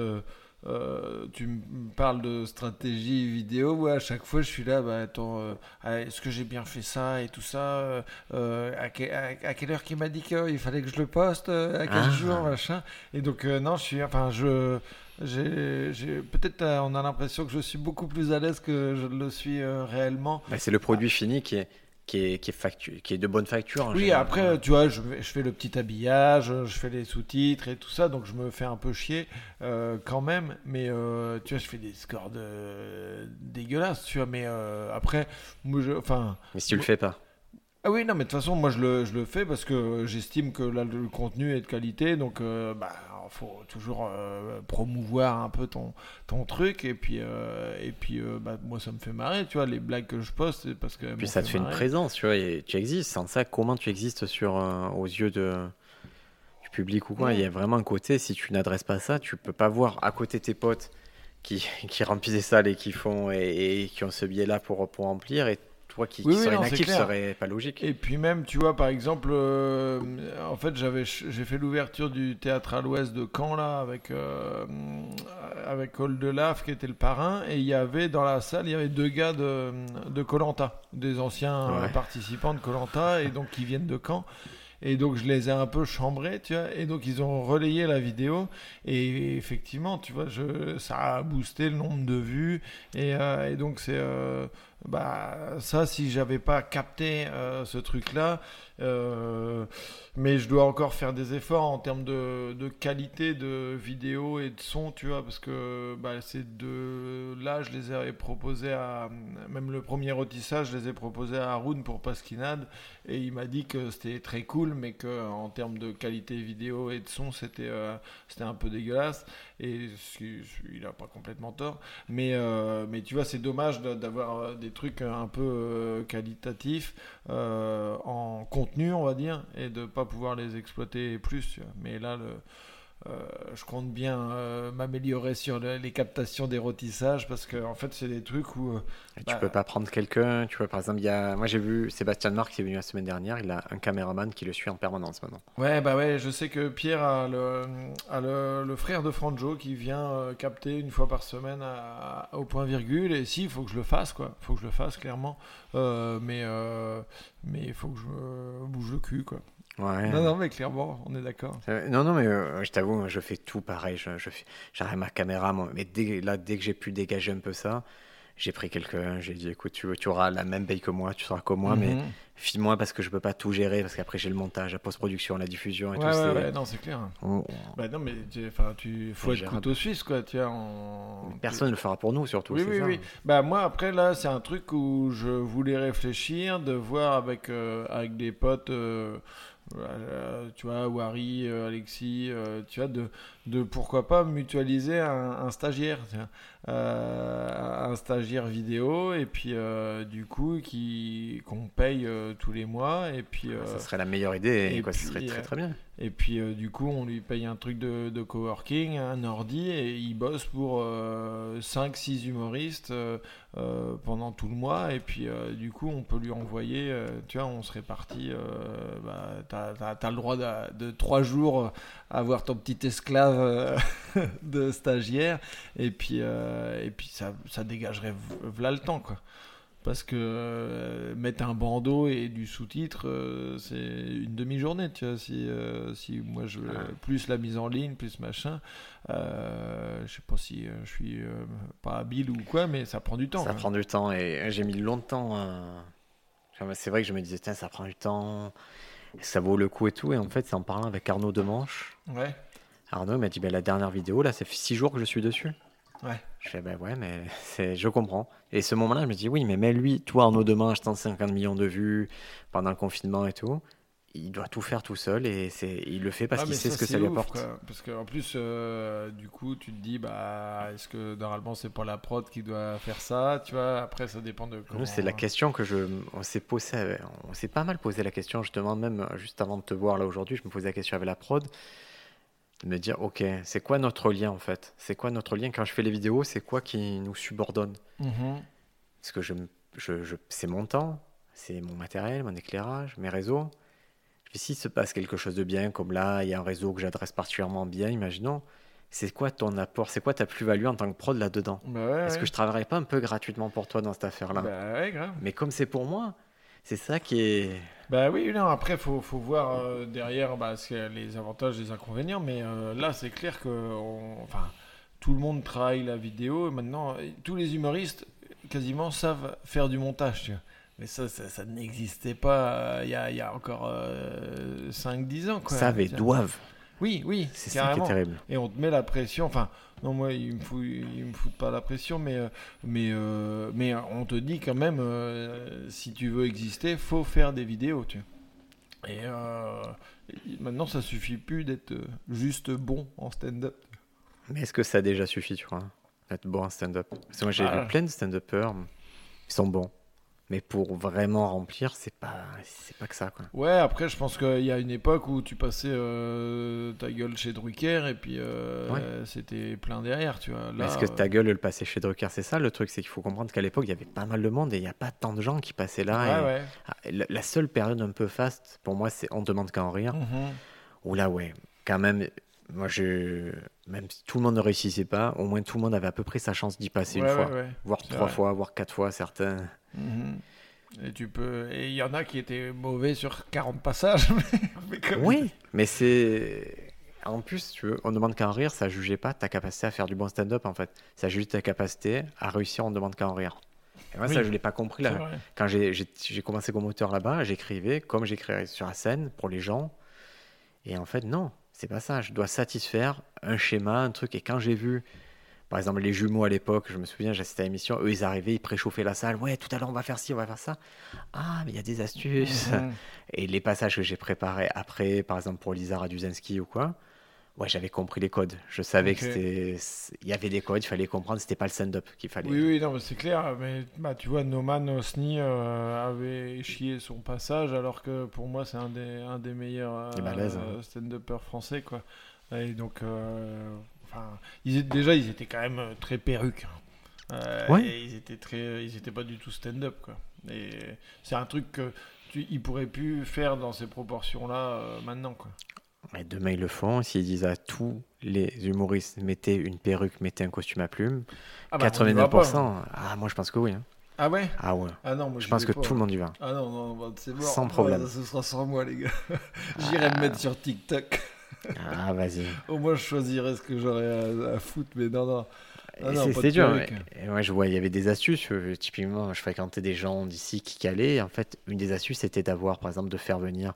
B: euh, tu me parles de stratégie vidéo. À chaque fois, je suis là. Bah, attends, euh, ah, est-ce que j'ai bien fait ça et tout ça euh, à, que- à- à quelle heure qu'il m'a dit qu'il fallait que je le poste À quel
A: Ah.
B: jour, machin. Et donc, non, je suis, enfin, je. J'ai, peut-être on a l'impression que je suis beaucoup plus à l'aise que je le suis réellement.
A: Bah, c'est le produit fini qui est, qui est, qui est, factu- qui est de bonne facture. en
B: Oui,
A: général.
B: après, tu vois, je, fais le petit habillage, je fais les sous-titres et tout ça, donc je me fais un peu chier euh, quand même. Mais euh, tu vois, je fais des scores de... dégueulasses, tu vois. Mais euh, après, moi, je, enfin,
A: Mais si tu le fais pas.
B: Ah oui, non, mais de toute façon, moi je le, je le fais parce que j'estime que là, le contenu est de qualité, donc euh, bah, faut toujours euh, promouvoir un peu ton, ton truc, et puis, euh, et puis euh, bah, moi ça me fait marrer, tu vois, les blagues que je poste, c'est parce que.
A: Puis ça te fait une présence, tu vois, et tu existes. Sans ça, comment tu existes sur, aux yeux de, du public ou quoi? Il y a vraiment un côté, si tu n'adresses pas ça, tu peux pas voir à côté tes potes qui, <laughs> qui remplissent des salles et qui font et, et qui ont ce biais-là pour, pour remplir, et toi qui,
B: Oui,
A: qui
B: oui,
A: serais
B: non,
A: inactif, serait pas logique.
B: Et puis même, tu vois, par exemple, euh, en fait, j'avais, j'ai fait l'ouverture du théâtre à l'Ouest de Caen là avec euh, avec Hall de Laf qui était le parrain, et il y avait dans la salle, il y avait deux gars de de Colanta, des anciens
A: Ouais.
B: participants de Colanta, et donc qui viennent de Caen. Et donc je les ai un peu chambrés, tu vois, et donc ils ont relayé la vidéo, et effectivement, tu vois, je, ça a boosté le nombre de vues, et, euh, et donc c'est, euh, bah ça, si j'avais pas capté euh, ce truc-là, euh, mais je dois encore faire des efforts en termes de, qualité de vidéo et de son, tu vois, parce que bah, ces deux-là, je les ai proposés à, même le premier rôtissage, je les ai proposés à Haroun pour Pasquinade, et il m'a dit que c'était très cool, mais que en termes de qualité vidéo et de son, c'était euh, c'était un peu dégueulasse, et il a pas complètement tort, mais, euh, mais tu vois, c'est dommage d'avoir euh, des trucs un peu euh, qualitatifs en contenu, on va dire, et de pas pouvoir les exploiter plus. Mais là, le, euh, je compte bien euh, m'améliorer sur le- les captations des rôtissages parce que en fait, c'est des trucs où euh,
A: Et
B: bah,
A: tu peux pas prendre quelqu'un, tu vois, par exemple, il y a... moi j'ai vu Sébastien Marc qui est venu la semaine dernière, il a un caméraman qui le suit en permanence maintenant.
B: Ouais, bah ouais, je sais que Pierre a le, a le, le frère de Franjo qui vient capter une fois par semaine à- au point virgule. Et si, il faut que je le fasse, quoi. Il faut que je le fasse, clairement. Mais mais il faut que je bouge le cul, quoi.
A: Ouais.
B: Non, non, mais clairement, on est d'accord.
A: Non, non, mais euh, je t'avoue, je fais tout pareil. Je, j'arrête ma caméra, moi, mais dès, là, dès que j'ai pu dégager un peu ça, j'ai pris quelqu'un, j'ai dit, écoute, tu, tu auras la même paye que moi, tu seras comme moi, mais
B: Mhm.
A: file-moi parce que je peux pas tout gérer, parce qu'après j'ai le montage, la post-production, la diffusion et
B: Ouais,
A: tout.
B: ouais,
A: c'est-
B: ouais, non, c'est clair.
A: on-
B: Bah non, mais tu, tu faut être couteau suisse, quoi. Tu vois, on-
A: Personne ne le fera pour nous, surtout.
B: Oui,
A: c'est
B: oui,
A: ça.
B: oui. Bah moi après là, c'est un truc où je voulais réfléchir, de voir avec euh, avec des potes, euh, euh, tu vois, Wari, euh, Alexis, euh, tu vois, de de pourquoi pas mutualiser un, un stagiaire, tu vois. Un stagiaire vidéo et puis du coup qui qu'on paye tous les mois et puis euh,
A: Ça serait la meilleure idée,
B: et
A: quoi, ce serait
B: puis,
A: très très bien.
B: Et puis euh, du coup, on lui paye un truc de, coworking, un ordi, et il bosse pour 5-6 humoristes euh, euh, pendant tout le mois. Et puis euh, du coup, on peut lui envoyer, euh, tu vois, on se répartit. Euh, bah, t'as, t'as- t'as le droit de, de 3 jours euh, à avoir ton petit esclave euh, <laughs> de stagiaire. Et puis, euh, et puis ça, ça dégagerait v- v'là le temps, quoi. Parce que euh, mettre un bandeau et du sous-titre, euh, c'est une demi-journée, tu vois. Si, euh, si moi je plus la mise en ligne, plus machin, je sais pas si je suis pas habile ou quoi, mais ça prend du temps.
A: Ça
B: quoi.
A: prend du temps et j'ai mis longtemps. Enfin, C'est vrai que je me disais, tiens, ça prend du temps, ça vaut le coup et tout. Et en fait, c'est en parlant avec Arnaud Demanche.
B: Ouais,
A: Arnaud m'a dit, ben, la dernière vidéo, là, ça fait six jours que je suis dessus.
B: Ouais.
A: Je fais, ben ouais, mais <laughs> je comprends. Et ce moment-là, je me dis, oui, mais même lui, toi, Arnaud Demanche, 150 millions de vues pendant le confinement et tout, il doit tout faire tout seul et il le fait parce
B: Ah,
A: qu'il
B: mais
A: sait ce que ça lui apporte.
B: quoi. Parce qu'en plus, euh, du coup, tu te dis, bah, est-ce que normalement c'est pas la prod qui doit faire ça Tu vois, après, ça dépend de comment.
A: Nous, c'est la question que je, on s'est posé, on s'est pas mal posé la question justement même juste avant de te voir là aujourd'hui, je me posais la question avec la prod, de me dire, ok, c'est quoi notre lien en fait? C'est quoi notre lien? Quand je fais les vidéos C'est quoi qui nous subordonne?
B: Mhm.
A: Parce que je, je, je- c'est mon temps, c'est mon matériel, mon éclairage, mes réseaux. Puis s'il se passe quelque chose de bien, comme là, il y a un réseau que j'adresse particulièrement bien, imaginons, c'est quoi ton apport? C'est quoi ta plus-value en tant que prod là-dedans?
B: Bah ouais,
A: Est-ce
B: ouais.
A: que je travaillerais pas un peu gratuitement pour toi dans cette affaire-là?
B: Bah ouais, grave.
A: Mais comme c'est pour moi, c'est ça qui est.
B: Bah oui, non, après, faut, faut voir euh, derrière bah, les avantages les inconvénients, mais euh, là, c'est clair que on- enfin, tout le monde travaille la vidéo, et maintenant, tous les humoristes, quasiment, savent faire du montage, tu vois. Mais ça, ça, ça n'existait pas euh, il y, a, il y a encore 5-10 ans, quoi.
A: savent et doivent.
B: Oui, oui,
A: C'est ça qui est terrible.
B: Et on te met la pression. Enfin, non, moi, il me fout, il me fout pas la pression, mais, euh, mais, euh, mais on te dit quand même, euh, si tu veux exister, faut faire des vidéos, tu vois. Et maintenant, ça suffit plus d'être juste bon en stand-up.
A: Mais est-ce que ça a déjà suffi, tu crois, d'être bon en stand-up? Parce que moi, j'ai
B: Bah.
A: vu plein de stand-uppers, ils sont bons. Mais pour vraiment remplir, c'est pas, c'est pas que ça, quoi.
B: Ouais, après, je pense qu'il y a une époque où tu passais euh, ta gueule chez Drucker et puis euh,
A: Ouais.
B: c'était plein derrière, tu vois. Là,
A: Est-ce que
B: euh,
A: ta gueule, le passait chez Drucker C'est ça le truc, c'est qu'il faut comprendre qu'à l'époque, il y avait pas mal de monde et il n'y a pas tant de gens qui passaient là.
B: Ouais,
A: et-
B: ouais.
A: Ah, la, seule période un peu faste, pour moi, c'est On demande qu'à en rire.
B: Mhm.
A: Où là, ouais, quand même, moi, je. Même si tout le monde ne réussissait pas, au moins tout le monde avait à peu près sa chance d'y passer
B: Ouais,
A: une fois.
B: ouais.
A: Voire trois
B: vrai.
A: fois, voire quatre fois, certains.
B: Mhm. Et tu peux. Et il y en a qui étaient mauvais sur 40 passages. <laughs> mais comme-
A: Oui, mais c'est. En plus, tu veux, on demande qu'à en rire, ça jugeait pas ta capacité à faire du bon stand-up en fait. Ça jugeait ta capacité à réussir, on demande qu'à en rire. Et moi,
B: Oui.
A: ça, je l'ai pas compris là.
B: vrai.
A: Quand j'ai commencé comme auteur là-bas, j'écrivais comme j'écrirais sur la scène pour les gens. Et en fait, non, c'est pas ça. Je dois satisfaire un schéma, un truc. Et quand j'ai vu, par exemple, les jumeaux à l'époque, je me souviens, j'assistais à l'émission, eux, ils arrivaient, ils préchauffaient la salle. Ouais, tout à l'heure, on va faire ci, on va faire ça. Ah, mais il y a des astuces. Et les passages que j'ai préparés après, par exemple pour Lisa Raduzinski ou quoi, ouais, j'avais compris les codes. Je savais
B: Ok.
A: que c'était. Il y avait des codes, il fallait comprendre, c'était pas le stand-up qu'il fallait.
B: Oui, oui, non, mais c'est clair. Mais bah, tu vois, Noman Osni euh, avait chié son passage, alors que pour moi, c'est un des, un des meilleurs
A: balèze,
B: euh,
A: hein.
B: stand-uppers français, quoi. Et donc, euh, enfin, ils déjà, ils étaient quand même très perruques. hein.
A: Ouais.
B: Et ils étaient très, ils étaient pas du tout stand-up, quoi. Et c'est un truc que tu, ils pourraient plus faire dans ces proportions-là maintenant, quoi.
A: Et demain, ils le font. S'ils disent à tous les humoristes, mettez une perruque, mettez un costume à plumes,
B: Ah bah, on y va pas.
A: 89%, ah, moi je pense que oui. hein.
B: Ah ouais?
A: Ah ouais.
B: Ah non, moi
A: Je pense que
B: pas.
A: tout le monde y va.
B: Ah non, non, bah, c'est mort.
A: Sans
B: Ah,
A: problème.
B: ce sera sans moi, les gars. <laughs> J'irai me mettre sur TikTok.
A: Ah, vas-y. <laughs>
B: Au moins, je choisirais ce que j'aurais à, à foutre, mais non, non. Ah
A: c'est- dur.
B: perruque.
A: Et, ouais, je vois, il y avait des astuces. typiquement, je fréquentais des gens d'ici qui calaient. En fait, une des astuces, c'était d'avoir, par exemple, de faire venir.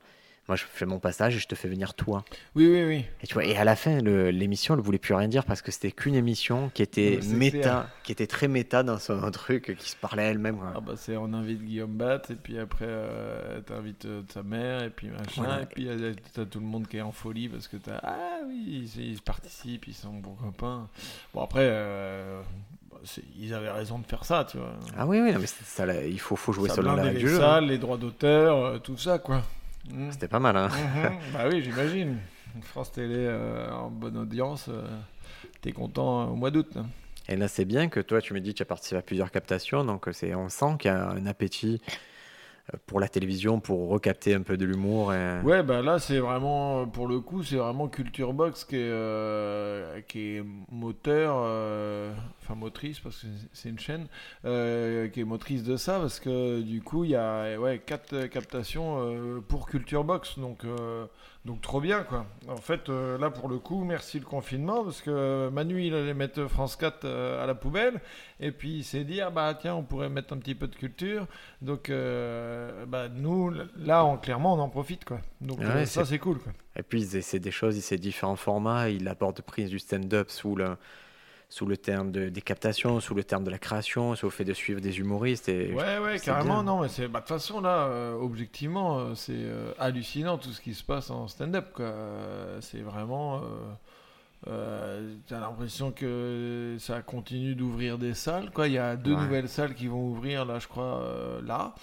A: Moi, je fais mon passage et je te fais venir toi.
B: Oui, oui, oui.
A: Et tu vois, et à la fin, l'émission ne voulait plus rien dire parce que c'était qu'une émission qui était méta,
B: clair.
A: qui était très méta dans son truc, qui se parlait elle-même.
B: Ah bah, c'est on invite Guillaume Bat, et puis après, euh, t'invites euh, ta mère, et puis machin,
A: Voilà.
B: et puis t'as tout le monde qui est en folie parce que t'as. Ah oui, ils, ils participent, ils sont bons copains. Bon, après, euh, bah, ils avaient raison de faire ça, tu vois.
A: Ah oui, oui, non, mais c'est ça, là, il faut, faut jouer
B: ça
A: selon la
B: blindait
A: règle
B: les
A: du jeu. hein.
B: les droits d'auteur, euh, tout ça, quoi. Mm.
A: C'était pas mal, hein.
B: Mhm. <laughs> bah oui, j'imagine. France Télé euh, en bonne audience, euh, t'es content euh, au mois d'août. hein.
A: Et là, c'est bien que toi, tu me dis que tu as participé à plusieurs captations, donc c'est, on sent qu'il y a un appétit pour la télévision, pour recapter un peu de l'humour.
B: Ouais, bah là, c'est vraiment, pour le coup, c'est vraiment Culture Box qui est, euh, qui est moteur, euh, enfin motrice, parce que c'est une chaîne, euh, qui est motrice de ça, parce que du coup, il y a ouais, quatre captations pour Culture Box, donc, donc trop bien, quoi. En fait, euh, là, pour le coup, merci le confinement, parce que Manu, il allait mettre France 4 euh, à la poubelle, et puis il s'est dit, ah bah tiens, on pourrait mettre un petit peu de culture, donc euh, bah, nous, là, on, clairement, on en profite, quoi. Donc
A: Ouais,
B: ça,
A: c'est-
B: c'est cool, quoi.
A: Et puis, ils essaient des choses, essaient différents formats, ils abordent prise du stand-up sous le, sous le terme de, des captations, sous le terme de la création, sous le fait de suivre des humoristes. Et
B: Ouais, ouais, carrément,
A: bien.
B: non, mais c'est, bah, de toute façon, là, euh, objectivement, euh, c'est euh, hallucinant tout ce qui se passe en stand-up, quoi. C'est vraiment. Euh, t'as l'impression que ça continue d'ouvrir des salles, quoi. Il y a deux
A: Ouais.
B: nouvelles salles qui vont ouvrir, là, je crois, là,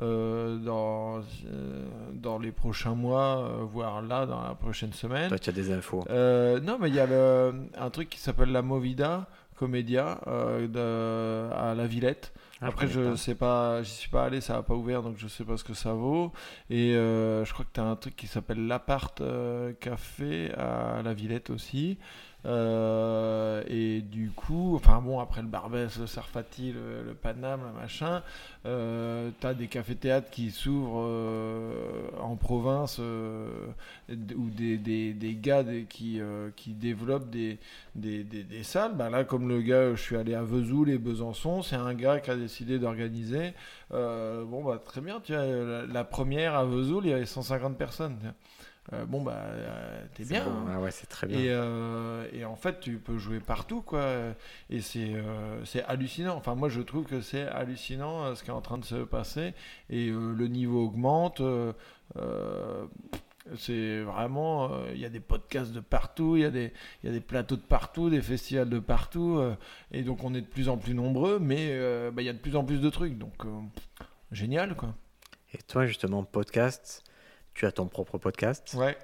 B: euh, dans, euh, dans les prochains mois, euh, voire là, dans la prochaine semaine.
A: Toi, tu as des infos.
B: Euh, non, mais il y a le- un truc qui s'appelle la Movida Comédia euh, de- à la Villette.
A: Ah,
B: Après, je
A: pas.
B: sais pas, j'y suis pas allé, ça a pas ouvert, donc je sais pas ce que ça vaut. Et euh, je crois que tu as un truc qui s'appelle l'Appart euh, Café à la Villette aussi. Euh, et du coup, enfin bon, après le Barbès, le Sarfati, le, Paname, le machin, euh, t'as des cafés-théâtres qui s'ouvrent euh, en province euh, ou des, gars qui, développent des, salles. Bah là, comme le gars, je suis allé à Vesoul et Besançon, c'est un gars qui a décidé d'organiser. Bon, bah très bien, tu la, première à Vesoul, il y avait 150 personnes. Euh, bon bah euh, t'es bien.
A: bon.
B: hein.
A: Ah ouais, c'est très bien.
B: Et, euh, et en fait, tu peux jouer partout, quoi. Et c'est c'est hallucinant. Enfin, moi, je trouve que c'est hallucinant ce qui est en train de se passer. Et le niveau augmente. c'est vraiment. Il y a des podcasts de partout, il y, a des- y a des plateaux de partout, des festivals de partout. et donc, on est de plus en plus nombreux, mais bah, il y a de plus en plus de trucs. Donc, génial, quoi.
A: Et toi, justement, podcast, tu as ton propre podcast.
B: Ouais,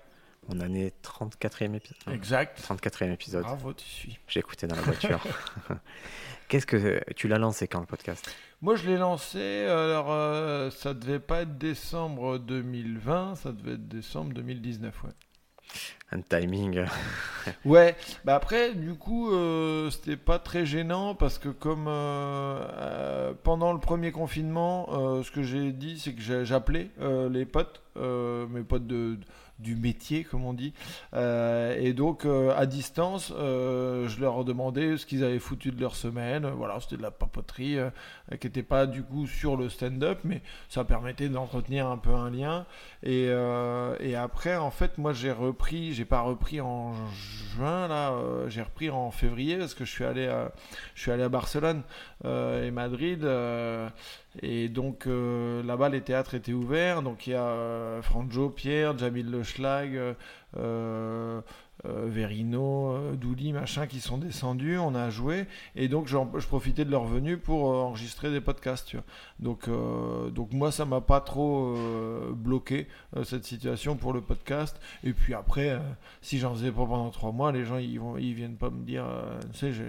A: On en est 34e épisode.
B: exact.
A: 34e épisode.
B: Bravo, tu suis.
A: J'ai écouté dans la voiture. <laughs> Qu'est-ce que tu l'as lancé quand le podcast?
B: Moi, je l'ai lancé, alors euh, ça devait pas être décembre 2020, ça devait être décembre 2019, ouais.
A: Un timing.
B: Ouais, bah après, du coup, euh, c'était pas très gênant parce que comme euh, euh, pendant le premier confinement, ce que j'ai dit, c'est que j'appelais les potes, mes potes de, du métier, comme on dit, et donc à distance, je leur demandais ce qu'ils avaient foutu de leur semaine. Voilà, c'était de la papoterie qui n'était pas du coup sur le stand-up, mais ça permettait d'entretenir un peu un lien. Et, euh, après, en fait, moi j'ai repris, j'ai pas repris en juin là, euh, j'ai repris en février parce que je suis allé à, je suis allé à Barcelone euh, et Madrid. et donc là-bas, les théâtres étaient ouverts. Donc il y a Franjo, Pierre, Jamil Le Schlag, euh, euh, Verino, euh, Douli, machin, qui sont descendus. On a joué. Et donc je profitais de leur venue pour euh, enregistrer des podcasts. Tu vois. Donc, euh, donc moi, ça m'a pas trop euh, bloqué cette situation pour le podcast. Et puis après, si j'en faisais pas pendant trois mois, les gens ils, vont, ils viennent pas me dire, tu sais, j'ai-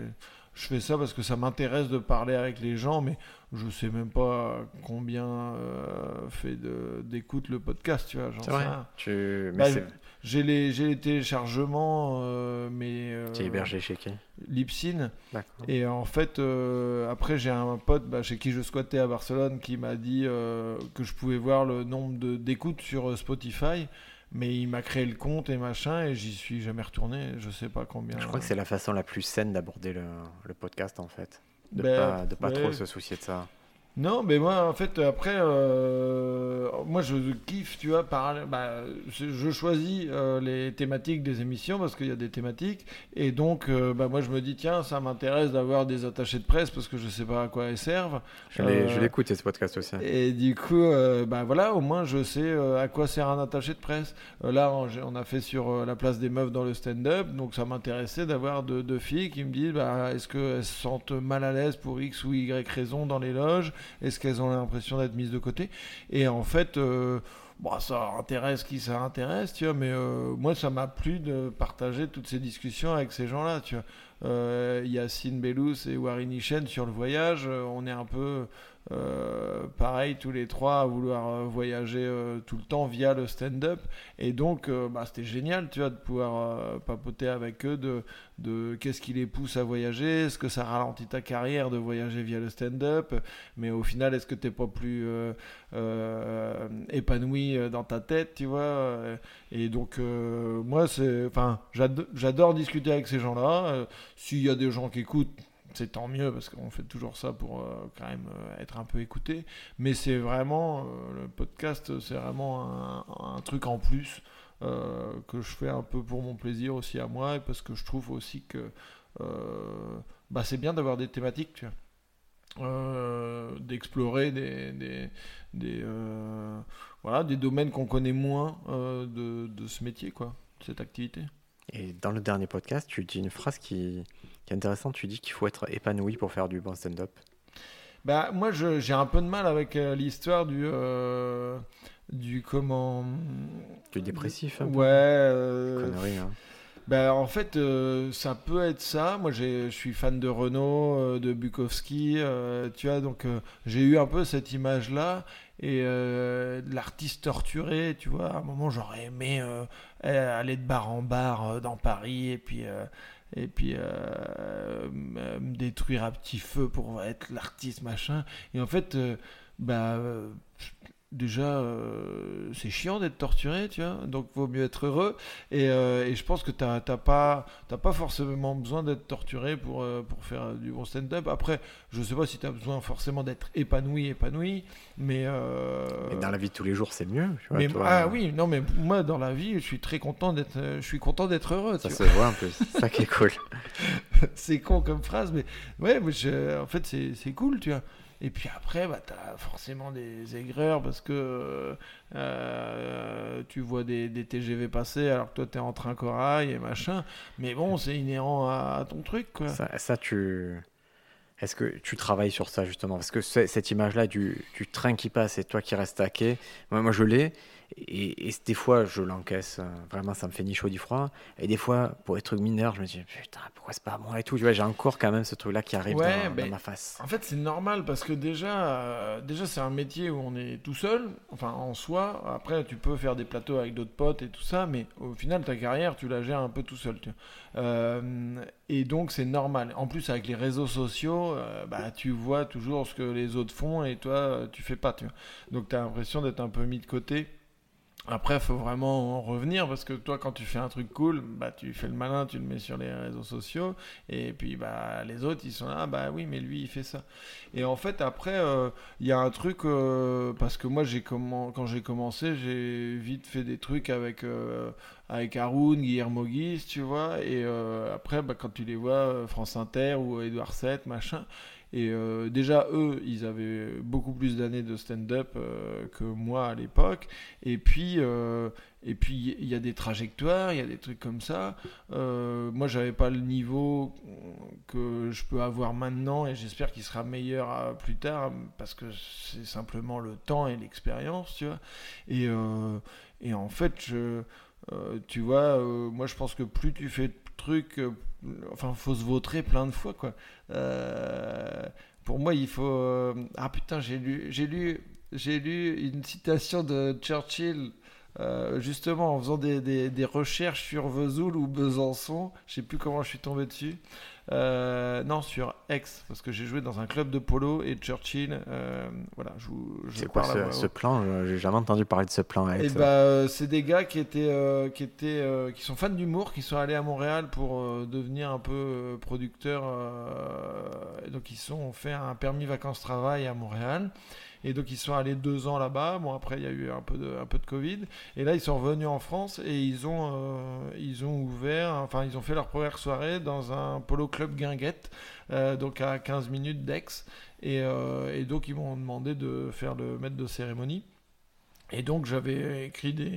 B: je fais ça parce que ça m'intéresse de parler avec les gens, mais je sais même pas combien euh, fait d'écoute le podcast, tu vois.
A: vrai. Tu... Mais
B: Bah. J'ai les, j'ai les téléchargements, euh, mais euh,
A: es hébergé chez qui? D'accord.
B: Et en fait, euh, après, j'ai un pote bah, chez qui je squattais à Barcelone qui m'a dit euh, que je pouvais voir le nombre de- d'écoutes sur Spotify. Mais il m'a créé le compte et machin, et j'y suis jamais retourné. Je sais pas combien.
A: Je crois que c'est la façon la plus saine d'aborder le, le podcast en fait. De
B: Ben,
A: pas, de pas
B: ouais.
A: trop se soucier de ça.
B: Non, mais moi, en fait, après, euh, moi, je kiffe, tu vois, par, bah, je choisis euh, les thématiques des émissions parce qu'il y a des thématiques. Et donc, euh, bah, moi, je me dis, tiens, ça m'intéresse d'avoir des attachés de presse parce que je sais pas à quoi elles servent.
A: Je écouté ce podcast aussi.
B: Et du coup, bah voilà, au moins je sais à quoi sert un attaché de presse. Là, on, a fait sur la place des meufs dans le stand-up, donc ça m'intéressait d'avoir deux, deux filles qui me disent bah, est-ce qu'elles se sentent mal à l'aise pour X ou Y raison dans les loges? Est-ce qu'elles ont l'impression d'être mises de côté Et en fait. euh, Bon, ça intéresse qui ça intéresse, tu vois, mais euh, moi, ça m'a plu de partager toutes ces discussions avec ces gens-là. Euh, Yacine Bellous et Warin Hichen sur le voyage, euh, on est un peu euh, pareil tous les trois à vouloir euh, voyager euh, tout le temps via le stand-up. Et donc, euh, bah, c'était génial, tu vois, de pouvoir euh, papoter avec eux de, qu'est-ce qui les pousse à voyager, est-ce que ça ralentit ta carrière de voyager via le stand-up, mais au final, est-ce que t'es pas plus euh, euh, épanoui euh, dans ta tête, tu vois euh, Et donc, euh, moi, c'est, enfin, j'ado- j'adore discuter avec ces gens-là. S'il y a des gens qui écoutent, c'est tant mieux parce qu'on fait toujours ça pour euh, quand même euh, être un peu écouté. Mais c'est vraiment euh, le podcast, c'est vraiment un, truc en plus que je fais un peu pour mon plaisir aussi à moi et parce que je trouve aussi que bah, c'est bien d'avoir des thématiques, d'explorer des, voilà, des domaines qu'on connaît moins de, de ce métier, quoi, cette activité.
A: Et dans le dernier podcast, tu dis une phrase qui, qui est intéressante. Tu dis qu'il faut être épanoui pour faire du bon stand-up.
B: Bah, moi, j'ai un peu de mal avec euh, l'histoire du. euh, du comment.
A: Tu es dépressif un peu
B: Ouais. euh,
A: Connerie, hein.
B: bah, en fait, euh, ça peut être ça. Moi, je suis fan de Renault, euh, de Bukowski, tu vois, donc j'ai eu un peu cette image-là. Et l'artiste torturé, tu vois, à un moment, j'aurais aimé aller de bar en bar euh, dans Paris et puis. euh, et puis euh, me détruire à petit feu pour être l'artiste machin et en fait euh, bah euh, déjà, euh, c'est chiant d'être torturé, tu vois, donc vaut mieux être heureux. Et, euh, et je pense que tu n'as pas, pas forcément besoin d'être torturé pour, euh, pour faire du bon stand-up. Après, je sais pas si tu as besoin forcément d'être épanoui, épanoui, mais.
A: Et dans la vie de tous les jours, c'est mieux. Tu vois,
B: mais,
A: toi,
B: ah oui, non, mais moi, dans la vie, je suis très content d'être, je suis content d'être heureux.
A: Ça se voit un peu, c'est ça qui est cool.
B: c'est con comme phrase, mais ouais, mais je- en fait, c'est c'est cool, tu vois. Et puis après, bah, tu as forcément des aigreurs parce que euh, tu vois des, des TGV passer alors que toi, tu es en train corail et machin. Mais bon, c'est inhérent à, ton truc.
A: Ça, ça, tu. Est-ce que tu travailles sur ça justement? Parce que cette image-là du, du train qui passe et toi qui restes à quai, moi, moi je l'ai. Et, et des fois, je l'encaisse. euh, Vraiment, ça me fait ni chaud ni froid. Et des fois, pour être mineur, je me dis putain, pourquoi c'est pas moi et tout. Tu vois, j'ai encore quand même ce truc-là qui arrive
B: Ouais,
A: dans, dans ma face.
B: En fait, c'est normal parce que déjà, euh, déjà c'est un métier où on est tout seul, enfin en soi. Après, tu peux faire des plateaux avec d'autres potes et tout ça, mais au final, ta carrière, tu la gères un peu tout seul. tu. Euh, et donc, c'est normal. En plus, avec les réseaux sociaux, euh, bah, tu vois toujours ce que les autres font et toi, tu fais pas. Tu vois. Donc, tu as l'impression d'être un peu mis de côté. Après, faut vraiment en revenir parce que toi, quand tu fais un truc cool, bah, tu fais le malin, tu le mets sur les réseaux sociaux, et puis bah, les autres, ils sont là, ah, bah oui, mais lui, il fait ça. Et en fait, après, euh, il y a un truc, euh, parce que moi, quand j'ai commencé, j'ai vite fait des trucs avec, euh, avec Haroun, Guillermo tu vois, et euh, après, bah, quand tu les vois, France Inter ou Edouard VII, machin, et euh, déjà, eux, ils avaient beaucoup plus d'années de stand-up euh, que moi à l'époque. Et puis, euh, et puis il y a des trajectoires, il y a des trucs comme ça. Moi, j'avais pas le niveau que je peux avoir maintenant, et j'espère qu'il sera meilleur euh, plus tard, parce que c'est simplement le temps et l'expérience, tu vois. Et, et en fait, je, tu vois, moi, je pense que plus tu fais de trucs, euh, enfin, faut se vautrer plein de fois, quoi. Euh, pour moi, il faut. euh, Ah putain, j'ai lu, j'ai lu, j'ai lu une citation de Churchill. justement, en faisant des, des- des recherches sur Vesoul ou Besançon, je sais plus comment je suis tombé dessus. Euh, non, sur Aix, parce que j'ai joué dans un club de polo et Churchill, euh, voilà, je, vous- je
A: C'est quoi ce, plan euh, J'ai jamais entendu parler de ce plan.
B: Et
A: Alex.
B: bah, c'est des gars qui étaient, euh, qui étaient, qui sont fans d'humour, qui sont allés à Montréal pour devenir un peu producteurs. donc ils sont ont fait un permis vacances-travail à Montréal. Et donc ils sont allés deux ans là-bas. Bon après il y a eu un peu de, Covid. Et là ils sont revenus en France et ils ont, euh, ils ont ouvert, enfin ils ont fait leur première soirée dans un polo club Guinguette, euh, donc à 15 minutes d'Aix. Et, euh, et donc ils m'ont demandé de faire le maître de cérémonie. Et donc j'avais écrit des...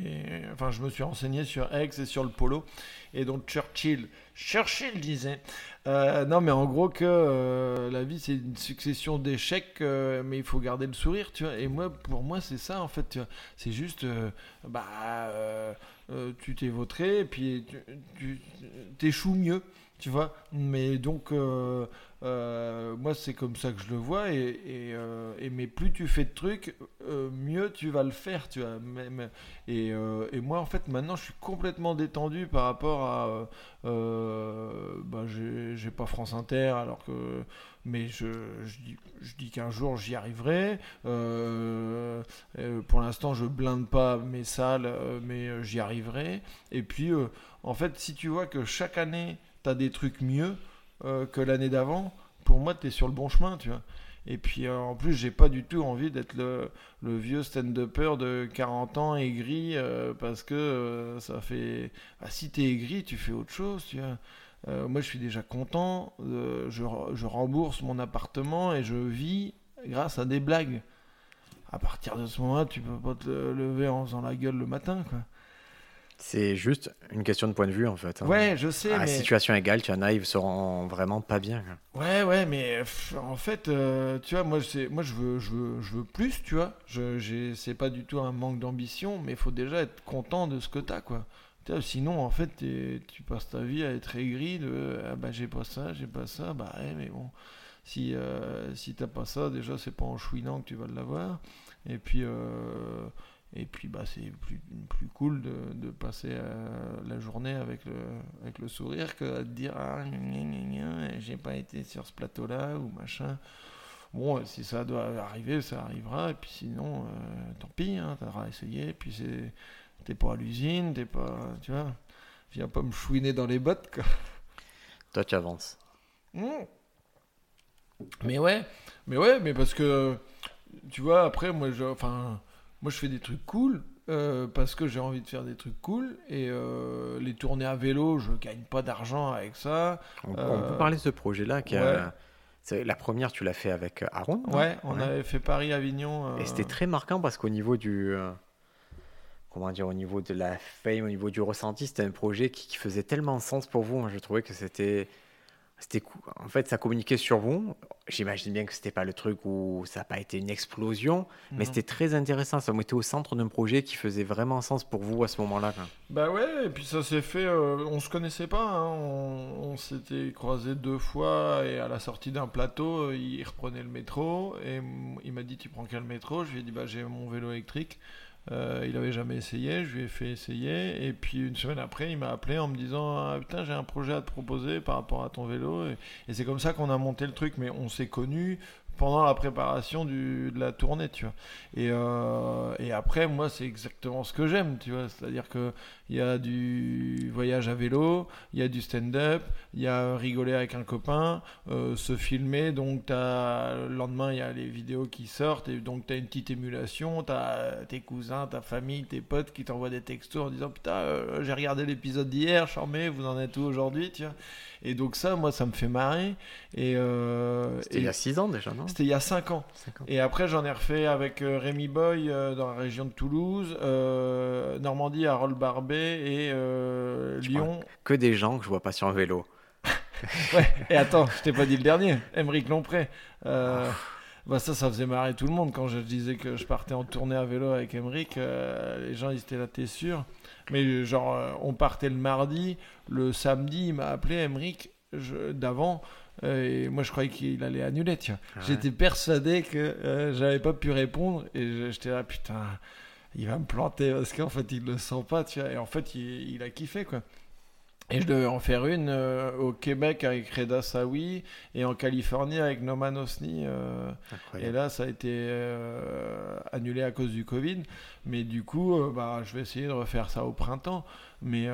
B: Enfin je me suis renseigné sur Aix et sur le polo. Et donc Churchill, Churchill disait... euh, non mais en gros que euh, la vie c'est une succession d'échecs, euh, mais il faut garder le sourire, tu vois. Et moi, pour moi c'est ça en fait. C'est juste... bah... tu t'es vautré et puis tu t'échoues mieux, tu vois. Mais donc... euh, moi, c'est comme ça que je le vois. Et, euh, mais plus tu fais de trucs, euh, mieux tu vas le faire, tu vois. Même, et, moi, en fait, maintenant, je suis complètement détendu par rapport à. bah, j'ai pas France Inter, alors que. Mais je, dis, je dis qu'un jour j'y arriverai. Pour l'instant, je blinde pas mes salles, mais j'y arriverai. Et puis, en fait, si tu vois que chaque année, tu as des trucs mieux euh, que l'année d'avant, pour moi, tu es sur le bon chemin, tu vois. Et puis, euh, en plus, j'ai pas du tout envie d'être le, vieux stand-upper de 40 ans aigri euh, parce que ça fait. Ah, si t'es aigri, tu fais autre chose, tu vois. Moi, je suis déjà content. je rembourse mon appartement et je vis grâce à des blagues. À partir de ce moment-là, tu peux pas te lever en faisant la gueule le matin, quoi.
A: C'est juste une question de point de vue en fait. hein.
B: Ouais, je sais,
A: À
B: mais.
A: situation égale, tu en as, ils seront vraiment pas bien.
B: Ouais, ouais, mais pff, en fait, euh, tu vois, moi, moi je, veux, je, veux, je veux plus, tu vois. Je, c'est pas du tout un manque d'ambition, mais il faut déjà être content de ce que t'as, quoi. Tu vois, sinon, en fait, tu passes ta vie à être aigri de ah bah j'ai pas ça, j'ai pas ça, bah ouais, mais bon, si, euh, si t'as pas ça, déjà, c'est pas en chouinant que tu vas l'avoir. Et puis, euh, et puis bah, c'est plus, plus cool de, de passer euh, la journée avec le, avec le sourire que de dire Ah, j'ai pas été sur ce plateau-là ou machin. Bon, si ça doit arriver, ça arrivera. Et puis sinon, euh, tant pis, hein, t'auras essayé. Puis c'est, t'es pas à l'usine, t'es pas, tu vois, viens pas me chouiner dans les bottes, quoi.
A: Toi, tu avances.
B: Mmh. Mais ouais, mais ouais, mais parce que tu vois, après, moi, je, enfin, moi, je fais des trucs cool. euh, parce que j'ai envie de faire des trucs cool et euh, les tournées à vélo, je gagne pas d'argent avec ça.
A: On, on
B: Euh,
A: peut parler de ce projet-là. qui a-
B: ouais.
A: c'est- La première, tu l'as fait avec Aaron.
B: Ouais, on
A: Ouais.
B: avait fait Paris-Avignon.
A: Et c'était très marquant parce qu'au niveau du. comment dire Au niveau de la fame, au niveau du ressenti, c'était un projet qui, qui faisait tellement sens pour vous. Moi, je trouvais que c'était. C'était cool. En fait, ça communiquait sur vous. J'imagine bien que c'était pas le truc où ça n'a pas été une explosion, mais c'était très intéressant. Ça mettait au centre d'un projet qui faisait vraiment sens pour vous à ce moment-là.
B: Bah ouais, et puis ça s'est fait, euh, on se connaissait pas, hein, on, on s'était croisés deux fois et à la sortie d'un plateau, euh, il reprenait le métro et il m'a dit tu prends quel métro? Je lui ai dit bah j'ai mon vélo électrique. Euh, il avait jamais essayé, je lui ai fait essayer et puis une semaine après il m'a appelé en me disant ah, putain j'ai un projet à te proposer par rapport à ton vélo et, et c'est comme ça qu'on a monté le truc mais on s'est connus pendant la préparation du, de la tournée tu vois et, euh, et après moi c'est exactement ce que j'aime tu vois c'est à dire que il y a du voyage à vélo, il y a du stand-up, il y a rigoler avec un copain, euh, se filmer. Donc, t'as- le lendemain, il y a les vidéos qui sortent. Et donc, tu as une petite émulation. Tu as tes cousins, ta famille, tes potes qui t'envoient des textos en disant Putain, euh, j'ai regardé l'épisode d'hier, charmé, vous en êtes où aujourd'hui tu vois Et donc, ça, moi, ça me fait marrer. Et, euh,
A: C'était il y a 6 ans déjà, non?
B: C'était il y a 5 ans.
A: Cinq ans.
B: Et après, j'en ai refait avec euh, Rémi Boy euh, dans la région de Toulouse, euh, Normandie, Harold Barbet et Lyon.
A: Que des gens que je vois pas sur un vélo. <laughs>
B: Ouais, et attends, je t'ai pas dit le dernier, Émeric Lompré. Euh, bah ça, ça faisait marrer tout le monde quand je disais que je partais en tournée à vélo avec Émeric. euh, les gens, ils étaient là, t'es sûr? Mais genre, euh, on partait le mardi, le samedi, il m'a appelé Émeric je- d'avant. euh, et moi, je croyais qu'il allait annuler, tiens.
A: Ah ouais.
B: J'étais persuadé que euh, j'avais pas pu répondre et j'étais là, putain, il va me planter parce qu'en fait, il le sent pas, tu vois. Et en fait, il, il a kiffé, quoi. Et je devais en faire une euh, au Québec avec Reda Sawi et en Californie avec Noman Osni. euh, et là, ça a été euh, annulé à cause du Covid. Mais du coup, bah, je vais essayer de refaire ça au printemps. Mais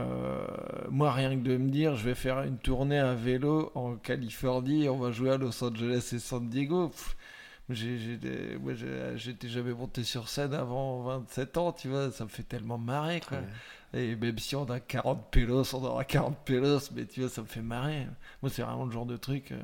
B: moi, rien que de me dire, je vais faire une tournée à vélo en Californie, on va jouer à Los Angeles et San Diego. pff, j'étais jamais monté sur scène avant 27 ans, tu vois, ça me fait tellement marrer, quoi.
A: Ouais.
B: Et même si on a 40 pélos, on aura 40 pélos, mais tu vois, ça me fait marrer. Moi, c'est vraiment le genre de truc. euh,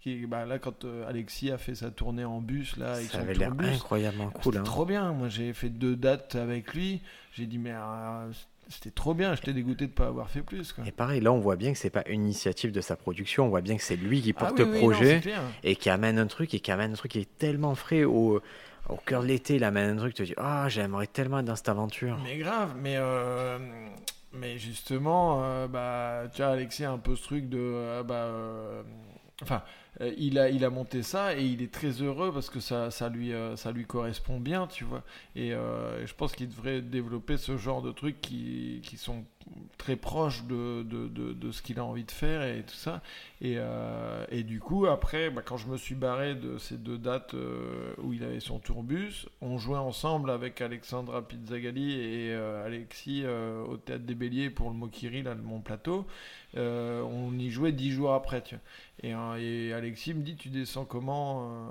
B: qui, bah, là, quand euh, Alexis a fait sa tournée en bus, là, avec
A: Ça avait l'air incroyablement cool. hein.
B: trop bien. Moi, j'ai fait deux dates avec lui. J'ai dit, mais euh, c'était trop bien. J'étais dégoûté de pas avoir fait plus. Quoi.
A: Et pareil, là, on voit bien que c'est pas une initiative de sa production. On voit bien que c'est lui qui porte
B: Ah oui,
A: le
B: oui, non,
A: projet et qui amène un truc et qui amène un truc qui est tellement frais au, au cœur de l'été. Il amène un truc, tu te dis, ah, j'aimerais tellement être dans cette aventure.
B: Mais grave, mais, euh, mais justement, euh, bah, tu vois, Alexis a un peu ce truc de. euh, bah, euh, enfin, euh, il, a, il a monté ça et il est très heureux parce que ça, ça, lui, euh, ça lui correspond bien, tu vois. Et euh, je pense qu'il devrait développer ce genre de trucs qui, qui sont très proches de, de, de, ce qu'il a envie de faire et tout ça. Et, et du coup, après, bah, quand je me suis barré de ces deux dates où il avait son tourbus, on jouait ensemble avec Alexandra Pizzagalli et Alexis au Théâtre des Béliers pour le Mokiri, là, de mon plateau. On y jouait dix jours après, tu vois. Et, euh, et Alexis me dit, tu descends comment euh,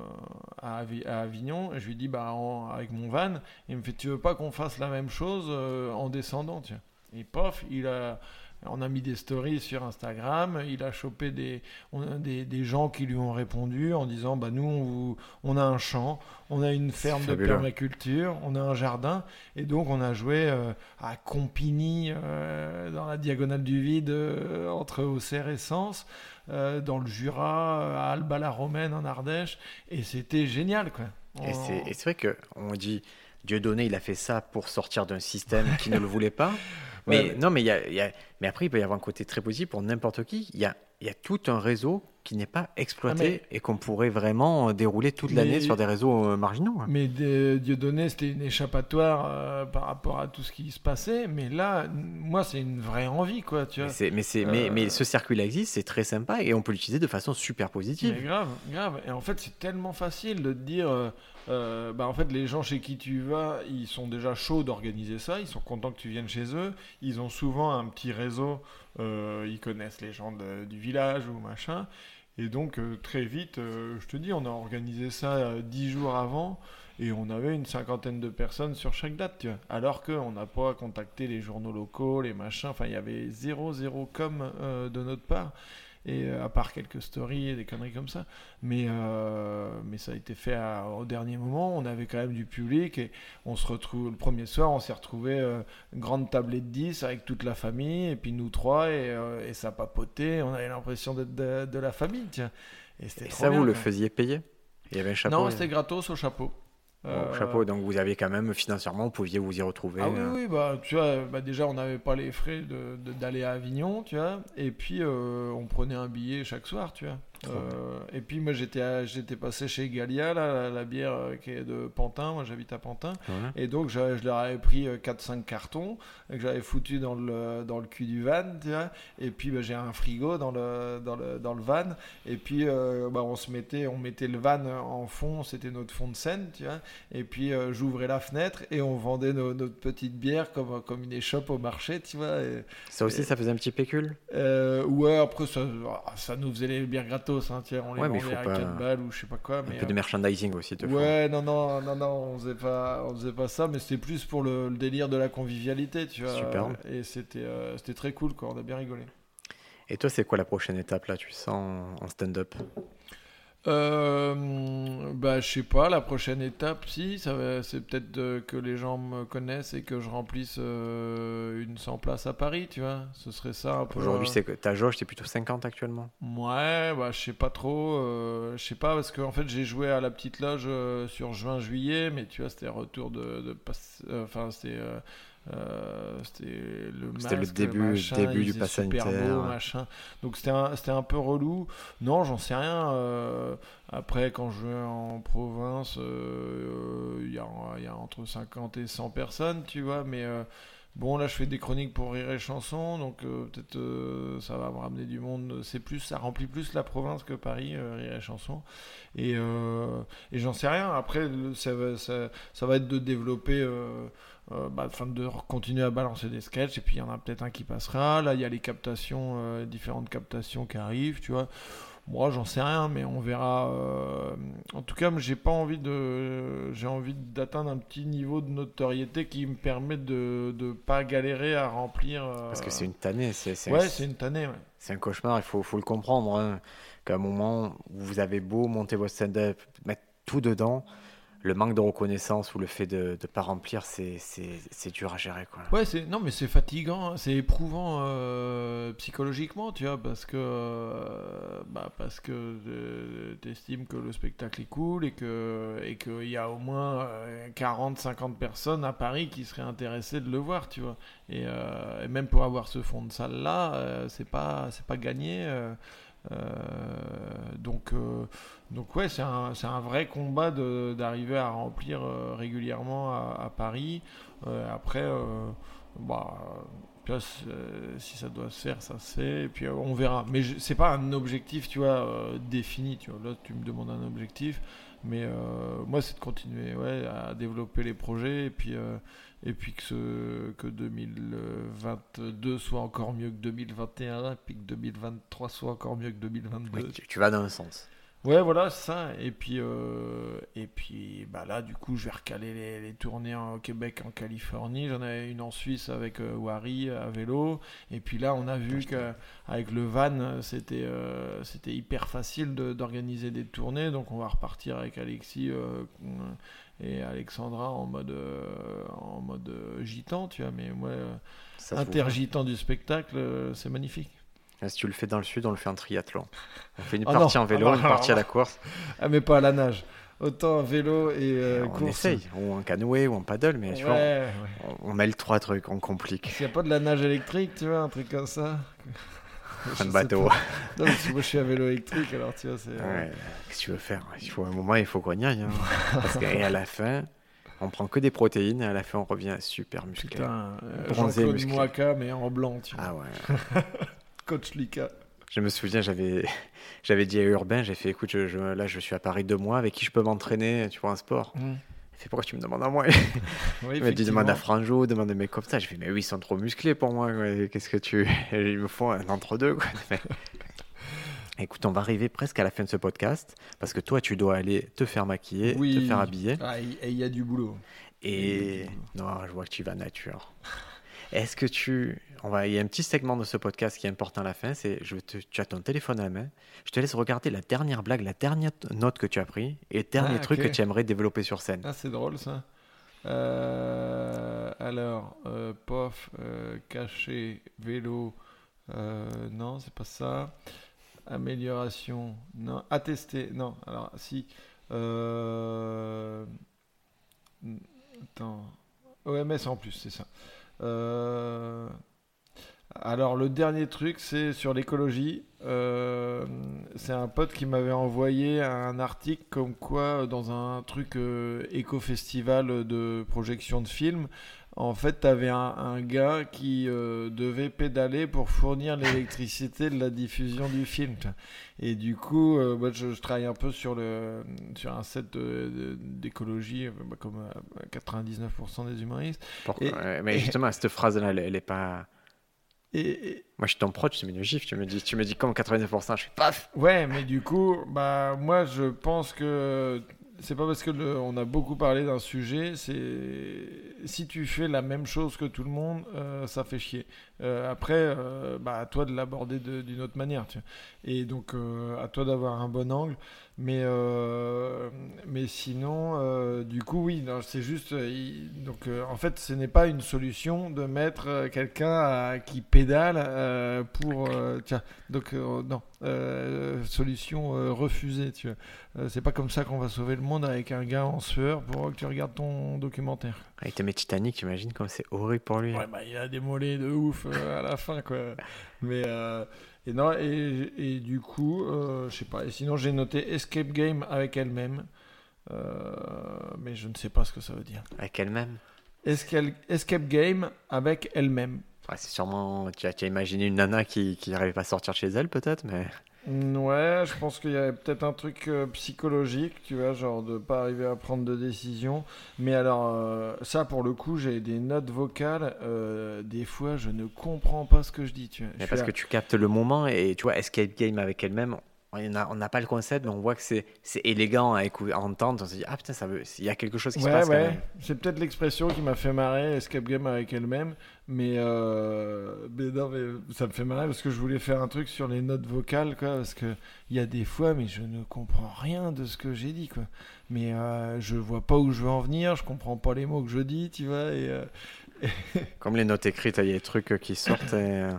B: à, Avi- à Avignon? Et je lui dis, bah, en- avec mon van. Il me fait, tu veux pas qu'on fasse la même chose euh, en descendant, vois. Et pof, il a... On a mis des stories sur Instagram, il a chopé des, on des, des gens qui lui ont répondu en disant bah nous on, vous- on a un champ, on a une ferme de permaculture, on a un jardin. Et donc on a joué euh, à Compigny euh, dans la diagonale du vide euh, entre Auxerre et Sens, euh, dans le Jura, à Alba-la-Romaine en Ardèche et c'était génial quoi.
A: Et
B: On-
A: c'est et c'est vrai qu'on dit, Dieudonné, il a fait ça pour sortir d'un système qui ne le voulait pas. <laughs> Mais
B: Ouais,
A: non, mais, il y a, il y a- mais après, il peut y avoir un côté très positif pour n'importe qui. Il y a, il y a tout un réseau qui n'est pas exploité et qu'on pourrait vraiment euh, dérouler toute l'année sur des réseaux euh, marginaux. hein.
B: Mais Dieu Dieudonné, c'était une échappatoire euh, par rapport à tout ce qui se passait. Mais là, moi, c'est une vraie envie, quoi, tu
A: Mais,
B: vois.
A: mais, c'est- mais,
B: Euh,
A: mais ce circuit-là existe, c'est très sympa et on peut l'utiliser de façon super positive.
B: Mais grave, grave. Et en fait, c'est tellement facile de te dire, euh, euh, bah en fait, les gens chez qui tu vas, ils sont déjà chauds d'organiser ça. Ils sont contents que tu viennes chez eux. Ils ont souvent un petit réseau. Euh, ils connaissent les gens du village ou machin. Et donc, euh, très vite, euh, je te dis, on a organisé ça dix jours avant. Et on avait une cinquantaine de personnes sur chaque date, tu vois. Alors qu'on n'a pas contacté les journaux locaux, les machins. Enfin, il y avait zéro, zéro com de notre part. Et euh, à part quelques stories et des conneries comme ça. Mais, euh, mais ça a été fait à- au dernier moment. On avait quand même du public et on se retrouve le premier soir, on s'est retrouvé euh, une grande tablée de 10 avec toute la famille et puis nous trois et, euh, et ça papotait. On avait l'impression d'être de, de la famille, tiens. Et
A: ça,
B: bien,
A: vous le faisiez payer? Il y avait un chapeau
B: Non, c'était gratos au chapeau. Euh,
A: chapeau, donc vous aviez quand même financièrement, vous pouviez vous y retrouver.
B: Ah oui,
A: euh.
B: oui, bah, tu vois, bah, déjà, on n'avait pas les frais de- de- d'aller à Avignon, tu vois, et puis euh, on prenait un billet chaque soir, tu vois. Euh, et puis moi, j'étais j'étais passé chez Galia, là, la, la bière euh, qui est de Pantin, moi j'habite à Pantin,
A: Ouais.
B: et donc je, je leur avais pris 4-5 cartons, que j'avais foutu dans le, dans le cul du van, tu vois, et puis bah, j'ai un frigo dans le, dans le, dans le van, et puis euh, bah, on se mettait, on mettait le van en fond, c'était notre fond de scène, tu vois, et puis euh, j'ouvrais la fenêtre et on vendait nos- notre petite bière comme, comme une échoppe au marché, tu vois. Et,
A: Ça aussi, ça faisait un petit pécule?
B: Euh, ouais, après ça, ça nous faisait les bières gratos, hein, on les
A: Ouais, mais
B: vendait à
A: pas-
B: 4 balles ou je sais pas quoi.
A: Un peu de
B: euh,
A: merchandising aussi, te.
B: Ouais, non, non, non, non, on faisait pas, on faisait pas ça, mais c'était plus pour le, le délire de la convivialité, tu vois.
A: Super.
B: Et c'était, euh, c'était très cool, quoi. On a bien rigolé.
A: Et toi, c'est quoi la prochaine étape là? Tu sens en- en stand-up?
B: Euh, bah, je sais pas, la prochaine étape, si, c'est peut-être que les gens me connaissent et que je remplisse euh, une 100 places à Paris, tu vois. Ce serait ça un peu.
A: Aujourd'hui,
B: euh,
A: c'est que ta jauge, c'est plutôt 50 actuellement
B: Ouais, bah, je sais pas trop. euh, je sais pas, parce qu'en fait, j'ai joué à la petite loge sur juin-juillet, mais tu vois, c'était retour de. de passe- Enfin, c'était. Euh, c'était le
A: début-
B: machin,
A: début
B: il
A: du pass
B: super beau, machin. Donc c'était un, un peu relou. Non, j'en sais rien. euh, après, quand je vais en province, euh, il y, a, il y a entre 50 et 100 personnes, tu vois, mais. Bon, là, je fais des chroniques pour Rire et Chanson, donc peut-être ça va me ramener du monde. C'est plus, ça remplit plus la province que Paris, Rire et Chanson. Et, et j'en sais rien. Après, le- ça va, ça, ça va être de développer, euh, bah, de continuer à balancer des sketchs. Et puis, il y en a peut-être un qui passera. Là, il y a les captations, euh, différentes captations qui arrivent, tu vois. Moi, j'en sais rien, mais on verra. euh, En tout cas, j'ai pas envie de. J'ai envie d'atteindre un petit niveau de notoriété qui me permet de de pas galérer à remplir. euh,
A: Parce que c'est une tannée, c'est c'est un-
B: Ouais, c'est une tannée. Ouais.
A: c'est un cauchemar, il faut, faut le comprendre. Hein, Qu'à un moment vous avez beau monter votre stand-up, mettre tout dedans, le manque de reconnaissance ou le fait de ne pas remplir, c'est dur à gérer. Quoi.
B: Ouais, non, mais c'est fatigant, hein, c'est éprouvant euh, psychologiquement, tu vois, parce que euh, bah que tu estimes que le spectacle est cool et que et qu'il y a au moins 40-50 personnes à Paris qui seraient intéressées de le voir, tu vois. Et, euh, et même pour avoir ce fond de salle là, c'est pas c'est pas gagné. euh, euh, donc euh, donc ouais, c'est un, un vrai combat d'arriver à remplir euh, régulièrement à, Paris. Euh, après, euh, bah, si ça doit se faire, ça se fait. Et puis on verra. Mais c'est pas un objectif, tu vois, défini. Tu vois, là, tu me demandes un objectif. Mais moi, c'est de continuer ouais, à développer les projets et puis, et puis que, ce, que 2022 soit encore mieux que 2021 et puis que 2023 soit encore mieux que 2022.
A: Oui, tu vas dans un sens.
B: Ouais, voilà, c'est ça. Et puis, euh, et puis bah là, du coup, je vais recaler les, les tournées en- au Québec, en Californie. J'en avais une en Suisse avec euh, Wari à vélo. Et puis là, on a vu qu'avec le van, c'était euh, c'était hyper facile de- d'organiser des tournées. Donc, on va repartir avec Alexis et Alexandra en mode, en mode gitan, tu vois. Mais moi, intergitant du spectacle, c'est magnifique.
A: Ah, Si tu le fais dans le sud, on le fait en triathlon. On fait une
B: Ah
A: partie
B: non,
A: en vélo,
B: ah non,
A: une partie à la course.
B: Ah, mais pas à la nage. Autant vélo et euh,
A: on
B: course.
A: essaye, ou en canoë, ou en paddle, mais tu vois,
B: Ouais, ouais.
A: on, on mêle trois trucs, on complique.
B: S'il n'y a pas de la nage électrique, tu vois, un truc comme ça.
A: Un bateau.
B: Non, parce que moi je suis à vélo électrique, alors tu vois, c'est.
A: Ouais, qu'est-ce que tu veux faire? Il faut un moment, il faut qu'on y aille. hein. <laughs> Parce que, et à la fin, on prend que des protéines et à la fin, on revient super musclé.
B: Putain, euh,
A: Bronzé,
B: Jean-Claude. Moaka, mais en blanc, tu vois.
A: Ah ouais. <laughs>
B: Coach Lika.
A: Je me souviens, j'avais, <laughs> j'avais dit à Urbain, j'ai fait, écoute, je, je- là, je suis à Paris deux mois, avec qui je peux m'entraîner, tu vois, un sport. Il fait, pourquoi tu me demandes à moi? <laughs>
B: Oui,
A: Il m'a dit, demande à. Franjo, demande à mecs comme ça. Je fais, mais oui, ils sont trop musclés pour moi. Qu'est-ce que tu. <laughs> Ils me font un entre-deux. Écoute, on va arriver presque à la fin de ce podcast parce que toi, tu dois aller te faire maquiller,
B: Oui.
A: te faire habiller.
B: Ah, et il y a du boulot.
A: Et non, je vois que tu vas nature. Est-ce que tu. On va... Il y a un petit segment de ce podcast qui est important à la fin c'est je te... tu as ton téléphone à la main, je te laisse regarder la dernière blague, la dernière note que tu as pris et le dernier
B: Ah,
A: truc que tu aimerais développer sur scène.
B: Ah, c'est drôle ça. Euh, alors, euh, pof, euh, caché, vélo, euh, non, c'est pas ça. Amélioration, non. Attester, non. Alors, si. Attends. OMS en plus, c'est ça. Euh, alors, le dernier truc, c'est sur l'écologie. Euh, c'est un pote qui m'avait envoyé un article comme quoi, dans un truc euh, éco-festival de projection de films, en fait, tu avais un, un gars qui euh, devait pédaler pour fournir l'électricité de la diffusion du film. Et du coup, euh, moi, je, je travaille un peu sur, le, sur un set d'écologie, bah, comme euh, 99% des humoristes.
A: Pour-
B: Et-
A: mais
B: et-
A: justement, cette phrase-là, elle, elle est pas.
B: Et,
A: Moi, je suis ton proche, tu mets une gifle, tu me dis, tu me dis comme 99%, je fais paf
B: Ouais, mais du coup, bah moi je pense que c'est pas parce que le- on a beaucoup parlé d'un sujet, c'est si tu fais la même chose que tout le monde, euh, ça fait chier. Euh, après, euh, bah à toi de l'aborder de- d'une autre manière, tu vois. Et donc euh, à toi d'avoir un bon angle. Mais mais sinon, du coup, oui, c'est juste. il- donc en fait, ce n'est pas une solution de mettre quelqu'un qui pédale pour tiens. Donc non, solution refusée, tu vois. C'est pas comme ça qu'on va sauver le monde avec un gars en sueur pour que tu regardes ton documentaire.
A: Avec tes Titanic, tu imagines comme c'est horrible pour lui.
B: Ouais, bah il a des mollets de ouf euh, à la fin, quoi. Mais euh, et non, et, et du coup, euh, je sais pas. Et sinon, j'ai noté Escape Game avec elle-même, mais je ne sais pas ce que ça veut dire.
A: Avec elle-même?
B: Escape, escape Game avec elle-même.
A: Ouais, c'est sûrement. Tu as, tu as imaginé une nana qui qui n'arrive pas à sortir de chez elle, peut-être, mais.
B: Ouais, je pense qu'il y avait peut-être un truc euh, psychologique, tu vois, genre de pas arriver à prendre de décision. Mais alors, euh, ça pour le coup, j'ai des notes vocales. euh, des fois, je ne comprends pas ce que je dis, tu vois. Je
A: Mais
B: suis
A: parce
B: là,
A: que tu captes le moment et tu vois, Escape Game avec elle-même, on n'a on pas le concept, mais on voit que c'est élégant à, écou- à entendre. On se dit, ah putain, ça veut... il y a quelque chose qui se
B: Ouais,
A: passe
B: ouais,
A: même.
B: c'est peut-être l'expression qui m'a fait marrer, Escape Game avec elle-même, mais, euh, mais non, mais ça me fait marrer parce que je voulais faire un truc sur les notes vocales, quoi, parce que il y a des fois, mais je ne comprends rien de ce que j'ai dit, quoi. Mais euh, je vois pas où je veux en venir, je comprends pas les mots que je dis, tu vois, et euh, <laughs>
A: Comme les notes écrites, il y a des trucs qui sortent et, euh,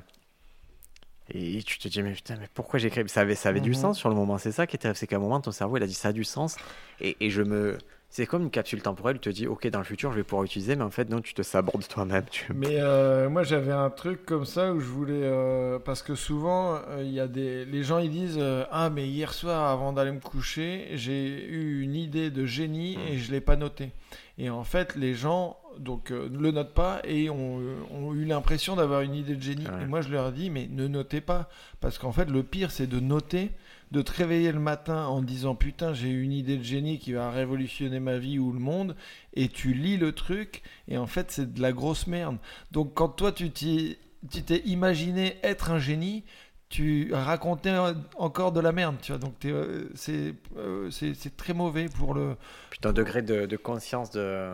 A: et tu te dis, mais putain, mais pourquoi j'écris Ça avait, ça avait du
B: Mhm.
A: sens sur le moment. C'est ça qui était, c'est qu'à un moment, ton cerveau, il a dit, ça a du sens. Et, et je me. C'est comme une capsule temporelle, tu te dis, ok, dans le futur, je vais pouvoir utiliser, mais en fait, non, tu te sabordes toi-même. Tu...
B: Mais <laughs> euh, moi j'avais un truc comme ça où je voulais euh, parce que souvent euh, il y a des les gens ils disent ah mais hier soir avant d'aller me coucher j'ai eu une idée de génie et je l'ai pas noté et en fait les gens donc euh, ne le notent pas et ont, ont eu l'impression d'avoir une idée de génie.
A: Ouais.
B: et moi je leur dis mais ne notez pas. Parce qu'en fait le pire c'est de noter de te réveiller le matin en disant putain j'ai une idée de génie qui va révolutionner ma vie ou le monde. Et tu lis le truc et en fait c'est de la grosse merde. Donc quand toi tu t'es imaginé être un génie tu racontais encore de la merde tu vois. Donc euh, c'est euh, très mauvais pour le
A: Puis ton degré de, de conscience de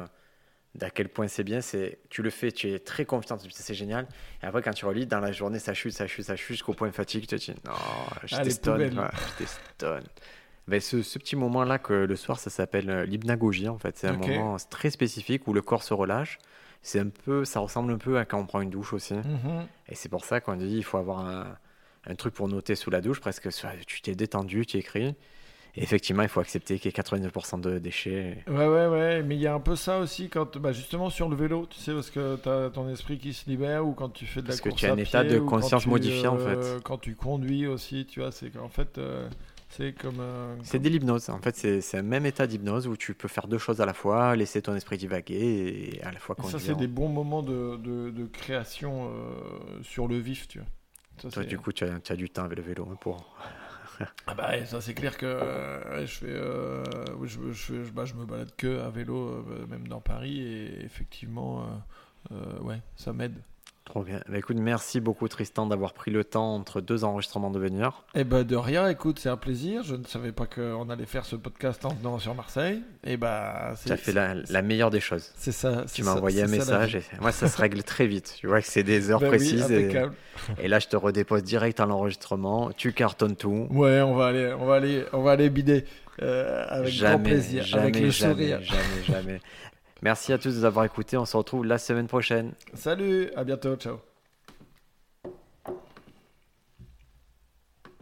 A: d'à quel point c'est bien, c'est tu le fais, tu es très confiant, c'est génial. Et après, quand tu relis, dans la journée, ça chute, ça chute, ça chute, jusqu'au point de fatigue, tu te dis, non, j'étais
B: les
A: stone. ouais, j'étais stone. Ben, ce, ce petit moment-là, que le soir, ça s'appelle euh, l'hypnagogie, en fait. C'est un moment très spécifique où le corps se relâche. C'est un peu, ça ressemble un peu à quand on prend une douche aussi.
B: Mhm.
A: Et c'est pour ça qu'on dit il faut avoir un, un truc pour noter sous la douche, presque tu t'es détendu, tu écris. Et effectivement, il faut accepter qu'il y ait 99% de déchets.
B: Ouais, ouais, ouais. Mais il y a un peu ça aussi quand, bah, justement, sur le vélo, tu sais, parce que tu as ton esprit qui se libère ou quand tu fais de la
A: Parce que tu as un état de conscience modifié, en
B: euh,
A: fait.
B: Quand tu conduis aussi, tu vois, c'est qu'en fait, euh, c'est comme. euh,
A: C'est de l'hypnose. En fait, c'est un même état d'hypnose où tu peux faire deux choses à la fois, laisser ton esprit divaguer et à la fois conduire.
B: ça, c'est des bons moments de, de, de création euh, sur le vif, tu vois. Ça,
A: Toi, du coup, tu as, tu as du temps avec le vélo pour.
B: Ah bah ça c'est clair que euh, je fais, euh, je, je, bah, je me balade que à vélo, euh, même dans Paris, et effectivement, ça m'aide.
A: Trop bien. Bah, écoute, merci beaucoup Tristan d'avoir pris le temps entre deux enregistrements de venir.
B: Eh ben de rien, écoute, c'est un plaisir. Je ne savais pas qu'on allait faire ce podcast en venant sur Marseille. Et bah
A: Tu as fait la, la meilleure des choses.
B: C'est ça.
A: Tu m'as envoyé un message et moi ça se règle très vite. Tu vois que c'est des heures
B: oui,
A: précises et,
B: impeccable.
A: et là je te redépose direct à l'enregistrement. Tu cartonnes tout.
B: Ouais, on va aller, on va aller, on va aller bider euh, avec grand
A: jamais,
B: plaisir,
A: jamais,
B: avec le
A: jamais,
B: sourire.
A: jamais, jamais. Merci à tous de nous avoir écoutés. On se retrouve la semaine prochaine.
B: Salut, à bientôt, ciao.